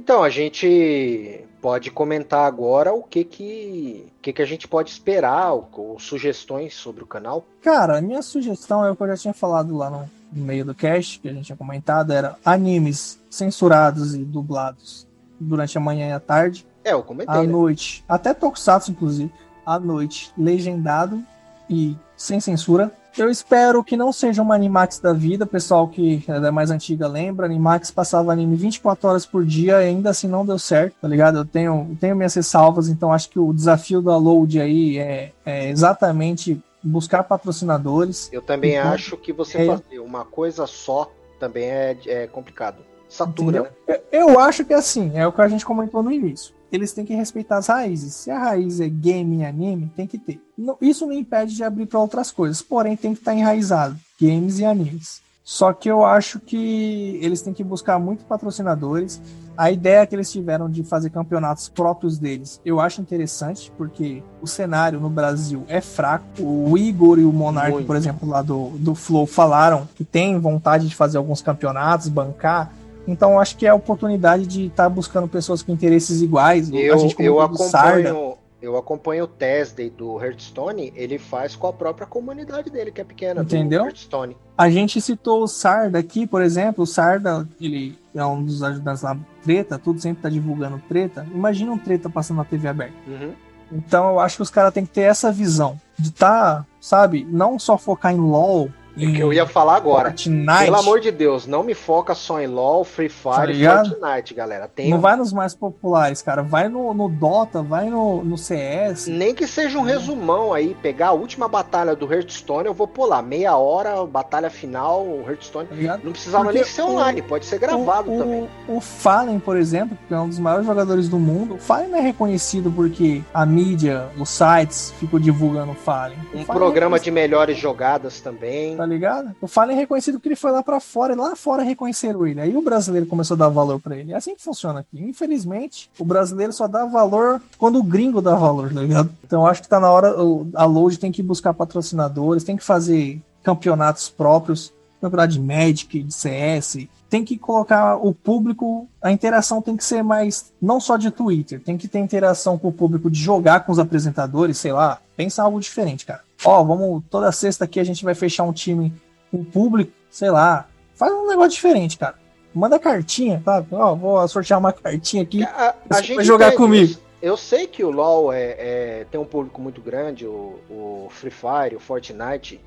Então, a gente pode comentar agora o que que, que, que a gente pode esperar, ou, ou, sugestões sobre o canal. Cara, a minha sugestão é o que eu já tinha falado lá no, no meio do cast, que a gente tinha comentado, era animes censurados e dublados durante a manhã e a tarde. É, eu comentei. À né? noite, até Tokusatsu, inclusive, à noite, legendado e sem censura. Eu espero que não seja uma Animax da vida, pessoal que é mais antiga lembra. Animax passava anime 24 horas por dia e ainda assim não deu certo, tá ligado? Eu tenho, eu tenho minhas ressalvas, então acho que o desafio da Load aí é, é exatamente buscar patrocinadores. Eu também então, acho que você é... fazer uma coisa só também é, é complicado. Satura. Né? Eu, eu acho que é assim, é o que a gente comentou no início eles têm que respeitar as raízes. Se a raiz é game e anime, tem que ter. Isso não impede de abrir para outras coisas, porém tem que estar tá enraizado, games e animes. Só que eu acho que eles têm que buscar muito patrocinadores. A ideia que eles tiveram de fazer campeonatos próprios deles, eu acho interessante, porque o cenário no Brasil é fraco. O Igor e o Monark, por exemplo, lá do, do Flow, falaram que tem vontade de fazer alguns campeonatos, bancar. Então acho que é a oportunidade de estar tá buscando pessoas com interesses iguais. Eu, eu acompanho, eu acompanho o Tesday do Hearthstone, ele faz com a própria comunidade dele, que é pequena, Entendeu? Hearthstone. A gente citou o Sarda aqui, por exemplo, o Sarda, ele é um dos ajudantes lá, treta, tudo sempre tá divulgando treta. Imagina um treta passando na TV aberta. Uhum. Então eu acho que os caras têm que ter essa visão de tá, sabe, não só focar em LoL, é que eu ia falar agora. Fortnite. Pelo amor de Deus, não me foca só em LoL, Free Fire tá e Fortnite, galera. Tem não vai nos mais populares, cara. Vai no, no Dota, vai no, no CS. Nem que seja um resumão aí. Pegar a última batalha do Hearthstone, eu vou pular. Meia hora, batalha final, Hearthstone. Tá não precisava Porque nem ser online, o, pode ser gravado o, também. O, o Fallen, por exemplo, que é um dos maiores jogadores do mundo, o Fallen não é reconhecido porque a mídia, os sites ficam divulgando o Fallen. Um Fallen programa é de melhores jogadas também. Tá ligado? O Fallen reconhecido porque ele foi lá para fora, e lá fora reconheceram ele. Aí o brasileiro começou a dar valor para ele. É assim que funciona aqui. Infelizmente, o brasileiro só dá valor quando o gringo dá valor, tá ligado? Então acho que tá na hora, a Load tem que buscar patrocinadores, tem que fazer campeonatos próprios, campeonato de Magic, de CS, tem que colocar o público, a interação tem que ser mais, não só de Twitter, tem que ter interação com o público de jogar com os apresentadores, sei lá, pensa algo diferente, cara. Ó, vamos, toda sexta aqui a gente vai fechar um time com o público, sei lá, faz um negócio diferente, cara. Manda cartinha, tá? Ó, vou sortear uma cartinha aqui, a, a gente vai jogar comigo. Isso. Eu sei que o LoL é, é, tem um público muito grande, o, o Free Fire, o Fortnite,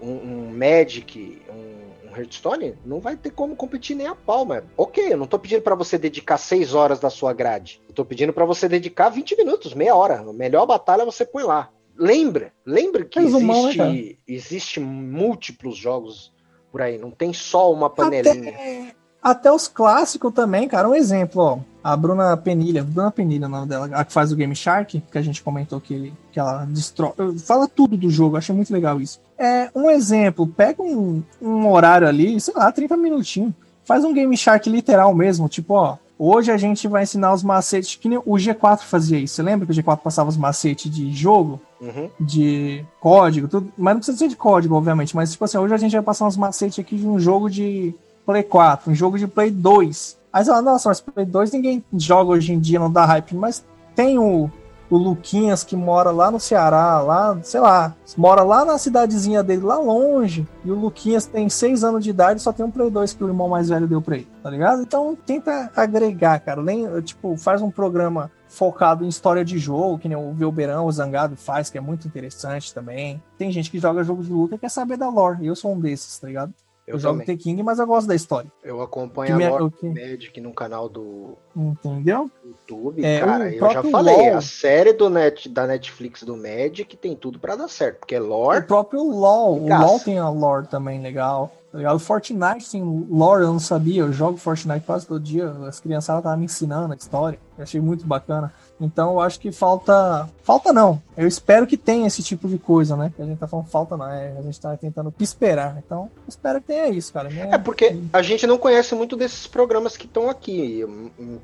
um, um Magic, um um Hearthstone, não vai ter como competir nem a palma. Ok, eu não tô pedindo para você dedicar 6 horas da sua grade. Eu tô pedindo para você dedicar 20 minutos, meia hora. A melhor batalha você põe lá. Lembra, lembra que existe, né, existe múltiplos jogos por aí, não tem só uma panelinha. Até, até os clássicos também, cara. Um exemplo, ó. A Bruna Penilha, Bruna Penilha é o nome dela, a que faz o Game Shark, que a gente comentou que, que ela destrói. Fala tudo do jogo, achei muito legal isso. É um exemplo, pega um, um horário ali, sei lá, 30 minutinhos. Faz um Game Shark literal mesmo, tipo, ó. Hoje a gente vai ensinar os macetes que nem o G4 fazia isso. Você lembra que o G4 passava os macetes de jogo? Uhum. De código, tudo. Mas não precisa ser de código, obviamente. Mas, tipo assim, hoje a gente vai passar uns macetes aqui de um jogo de Play 4, um jogo de Play 2. Aí você fala, nossa, mas Play 2 ninguém joga hoje em dia, não dá hype. Mas tem o, o Luquinhas que mora lá no Ceará, lá, sei lá, mora lá na cidadezinha dele, lá longe. E o Luquinhas tem 6 anos de idade e só tem um Play 2 que o irmão mais velho deu pra ele, tá ligado? Então tenta agregar, cara. Nem, tipo, faz um programa focado em história de jogo, que nem o Velberão, o Zangado faz, que é muito interessante também. Tem gente que joga jogo de luta e quer saber da lore. E eu sou um desses, tá ligado? Eu, eu jogo The King, mas eu gosto da história. Eu acompanho que a Lore que... Magic no canal do, Entendeu? YouTube, é, cara, eu já falei, LOL, a série do net, da Netflix do Magic tem tudo para dar certo, porque é lore. O próprio LoL, o LoL tem a lore também legal. Tá o Fortnite tem lore, eu não sabia. Eu jogo Fortnite quase todo dia. As criançadas estavam me ensinando a história. Eu achei muito bacana. Então eu acho que falta. Falta não. Eu espero que tenha esse tipo de coisa, né? Que a gente tá falando falta não. É, a gente tá tentando esperar. Então, espero que tenha isso, cara. É, é porque a gente não conhece muito desses programas que estão aqui.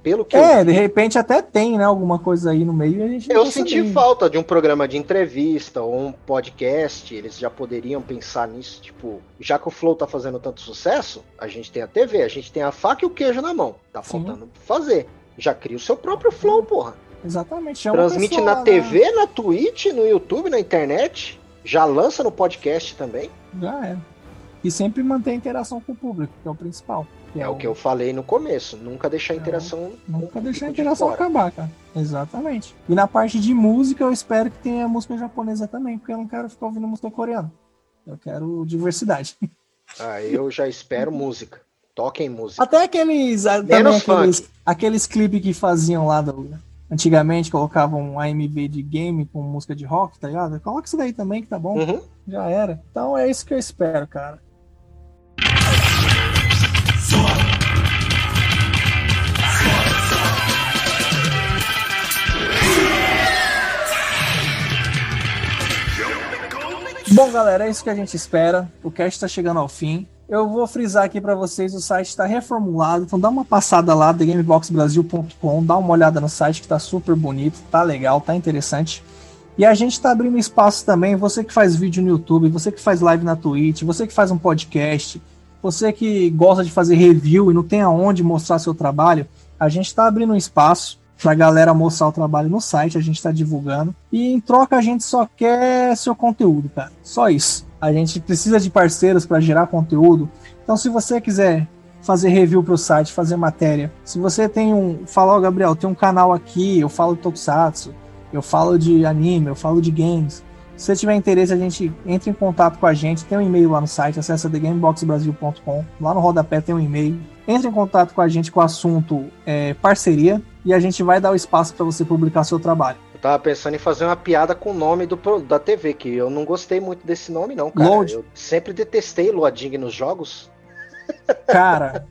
Pelo que. É, eu... de repente até tem, né? Alguma coisa aí no meio. A gente eu tá senti sabendo. falta de um programa de entrevista ou um podcast. Eles já poderiam pensar nisso. Tipo, já que o Flow tá fazendo tanto sucesso, a gente tem a TV, a gente tem a faca e o queijo na mão. Tá Sim. faltando fazer. Já cria o seu próprio Flow, porra. Exatamente. Chama Transmite pessoa, na TV, né? na Twitch, no YouTube, na internet. Já lança no podcast também. Já é. E sempre manter a interação com o público, que é o principal. É, é, o que eu falei no começo. Nunca deixar a é, interação. Nunca deixar a interação de acabar, cara. Exatamente. E na parte de música, eu espero que tenha música japonesa também, porque eu não quero ficar ouvindo música coreana. Eu quero diversidade. Ah, eu já espero música. Toquem música. Até aqueles. Menos aqueles, aqueles clipes que faziam lá do, Antigamente colocavam um AMV de game com música de rock, tá ligado? Coloca isso daí também que tá bom. Uhum. Já era. Então é isso que eu espero, cara. Bom, galera, é isso que a gente espera. O cast está chegando ao fim. Eu vou frisar aqui para vocês, o site está reformulado, então dá uma passada lá, thegameboxbrasil.com, dá uma olhada no site que está super bonito, tá legal, tá interessante. E a gente está abrindo espaço também, você que faz vídeo no YouTube, você que faz live na Twitch, você que faz um podcast, você que gosta de fazer review e não tem aonde mostrar seu trabalho, a gente está abrindo um espaço para a galera mostrar o trabalho no site, a gente está divulgando. E em troca a gente só quer seu conteúdo, cara. Só isso. A gente precisa de parceiros para gerar conteúdo. Então, se você quiser fazer review para o site, fazer matéria, se você tem um. Fala, oh, Gabriel, tem um canal aqui, eu falo de Tokusatsu, eu falo de anime, eu falo de games. Se você tiver interesse, a gente entra em contato com a gente. Tem um e-mail lá no site, acessa thegameboxbrasil.com. Lá no rodapé tem um e-mail. Entre em contato com a gente com o assunto é, parceria e a gente vai dar o espaço para você publicar seu trabalho. Tava pensando em fazer uma piada com o nome do, da TV, que eu não gostei muito desse nome, não, cara. Eu sempre detestei Loading nos jogos. Cara,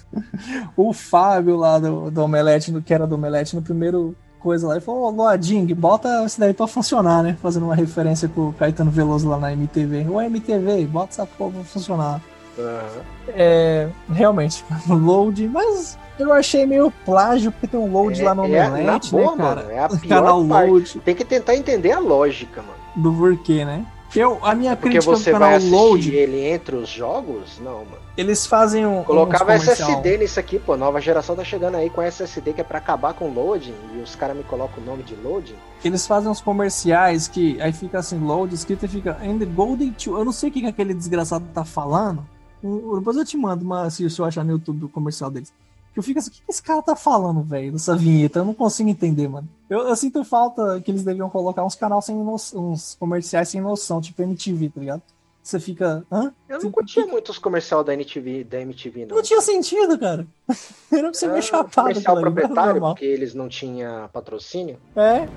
o Fábio lá do, do Omelete, que era do Omelete, no primeiro coisa lá, ele falou, oh, Loading, bota isso daí pra funcionar, né? Fazendo uma referência com o Caetano Veloso lá na MTV. Ô MTV, bota essa porra pra funcionar. Uhum. É, realmente, load, mas eu achei meio plágio, porque tem um load é, lá no é, Omelete, né, cara? Mano, é a pior canal parte. load. Tem que tentar entender a lógica, mano. Do porquê, né? Eu, a minha porque crítica você vai load. ele entre os jogos? Não, mano. Eles fazem um. Colocava SSD nisso aqui, pô. Nova geração tá chegando aí com SSD que é pra acabar com loading. E os caras me colocam o nome de loading. Eles fazem uns comerciais que aí fica assim, load, escrito e fica. And the Golden Eu não sei o que, que aquele desgraçado tá falando. Depois eu te mando uma, se eu achar no YouTube o comercial deles. Eu fico assim, o que esse cara tá falando, velho, dessa vinheta? Eu não consigo entender, mano. Eu, eu, sinto falta que eles deviam colocar uns canais sem noção, uns comerciais sem noção, tipo MTV, tá ligado? Você fica. Hã? Eu não curtia muito os comerciais da MTV, da MTV, não. Não tinha sentido, cara. Era pra você é, chapado. Comercial proprietário, porque eles não tinham patrocínio. É, é,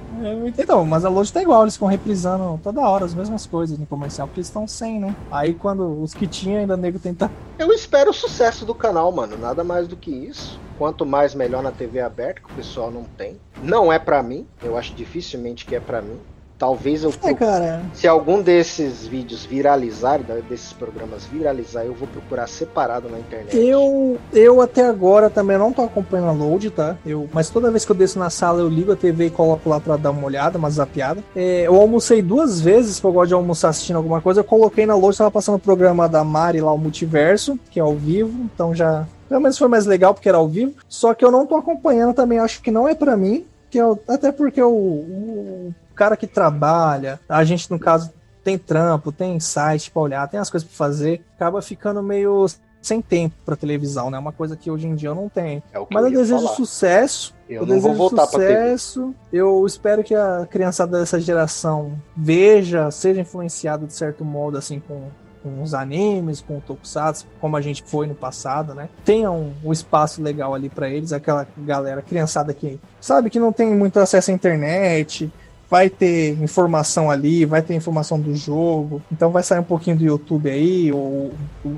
então, mas a loja tá igual, eles ficam reprisando toda hora as mesmas coisas no comercial, porque eles estão sem, né? Aí quando os que tinham ainda nego tentar. Eu espero o sucesso do canal, mano. Nada mais do que isso. Quanto mais melhor na TV aberta, que o pessoal não tem. Não é para mim, eu acho dificilmente que é para mim. Talvez eu. É, cara. Se algum desses vídeos viralizar, desses programas viralizar, eu vou procurar separado na internet. Eu, eu até agora também não tô acompanhando a load, tá? Eu, mas toda vez que eu desço na sala, eu ligo a TV e coloco lá pra dar uma olhada, uma zapiada. É, eu almocei duas vezes, que eu gosto de almoçar assistindo alguma coisa. Eu coloquei na load, tava passando o programa da Mari lá, o Multiverso, que é ao vivo, então já. Pelo menos foi mais legal porque era ao vivo. Só que eu não tô acompanhando também, acho que não é para mim. Que eu, até porque o, o cara que trabalha, a gente, no caso, tem trampo, tem site para olhar, tem as coisas para fazer, acaba ficando meio sem tempo para televisão, né? Uma coisa que hoje em dia eu não tenho. É Mas eu, eu desejo falar. sucesso. Eu, eu não desejo vou voltar sucesso. Eu espero que a criançada dessa geração veja, seja influenciada de certo modo assim com com os animes, com o Tokusatsu, como a gente foi no passado, né? Tenha um, um espaço legal ali para eles, aquela galera criançada que sabe que não tem muito acesso à internet, vai ter informação ali, vai ter informação do jogo, então vai sair um pouquinho do YouTube aí, ou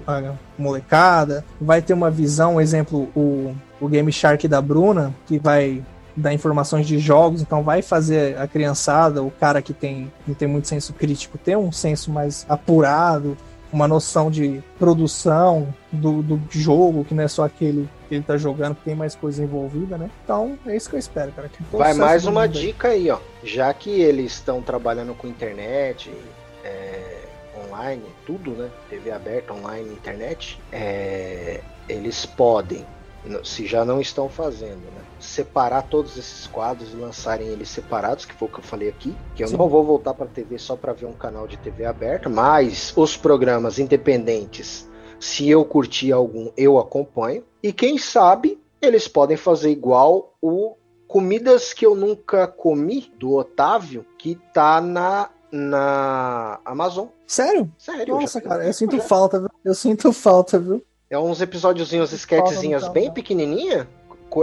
a molecada, vai ter uma visão, exemplo, o, o Game Shark da Bruna, que vai dar informações de jogos, então vai fazer a criançada, o cara que tem, não tem muito senso crítico, ter um senso mais apurado, uma noção de produção do, do jogo, que não é só aquele que ele tá jogando, que tem mais coisa envolvida, né? Então, é isso que eu espero, cara. Vai mais uma dica aí. ó. Já que eles estão trabalhando com internet, é, online, tudo, né? TV aberta, online, internet, é, eles podem se já não estão fazendo, né? Separar todos esses quadros e lançarem eles separados, que foi o que eu falei aqui, que eu Sim. não vou voltar para TV só para ver um canal de TV aberta, mas os programas independentes, se eu curtir algum, eu acompanho. E quem sabe eles podem fazer igual o Comidas que eu nunca comi do Otávio, que tá na na Amazon. Sério? Sério. Nossa, cara, eu sinto falta, viu? Eu sinto falta, viu? É uns episódiozinhos, sketchzinhas bem pequenininha,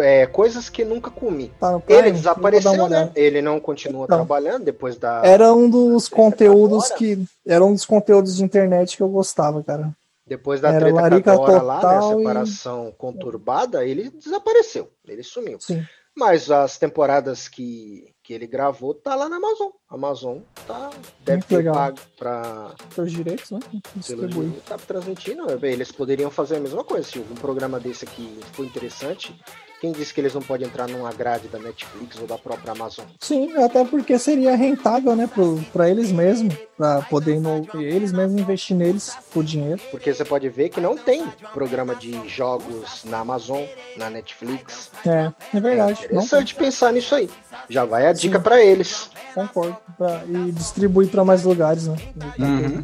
é, coisas que nunca comi. Tá ele desapareceu, né? Ele não continua então, trabalhando depois da. Era um dos conteúdos que. Era um dos conteúdos de internet que eu gostava, cara. Depois da era treta Larica a lá, né? Separação e... conturbada, ele desapareceu. Ele sumiu. Sim. Mas as temporadas que, que ele gravou tá lá na Amazon. Amazon tá, deve Muito ter legal. pago para os direitos, né? Distribui. Tá transmitindo. Eles poderiam fazer a mesma coisa. Se algum programa desse aqui for interessante, quem disse que eles não podem entrar numa grade da Netflix ou da própria Amazon? Sim, até porque seria rentável, né, para eles mesmos, para poder eles mesmos investir neles por dinheiro. Porque você pode ver que não tem programa de jogos na Amazon, na Netflix. É, é verdade. É interessante não pensar nisso aí. Já vai a dica para eles. Concordo. Pra, e distribuir para mais lugares, né? Uhum.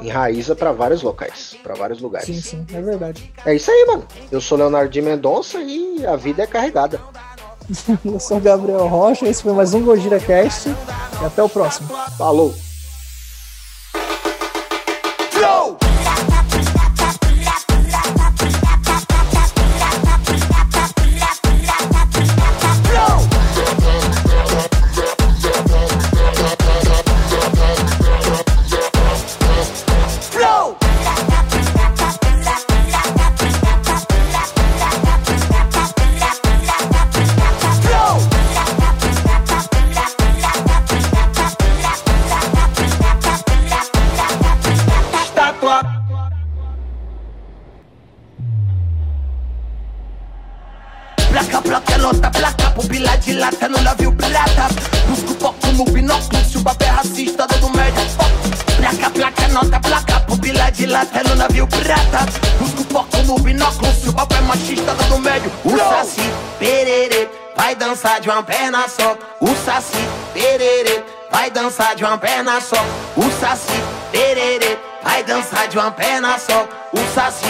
Enraiza para vários locais, para vários lugares. Sim, sim, é verdade. É isso aí, mano. Eu sou Leonardo de Mendonça e a vida é carregada. Eu sou Gabriel Rocha, esse foi mais um Gojira Cast e até o próximo. Falou! flow. De uma perna só. O saci, pererê, vai dançar de uma perna só. O saci, pererê, vai dançar de uma perna só. O saci,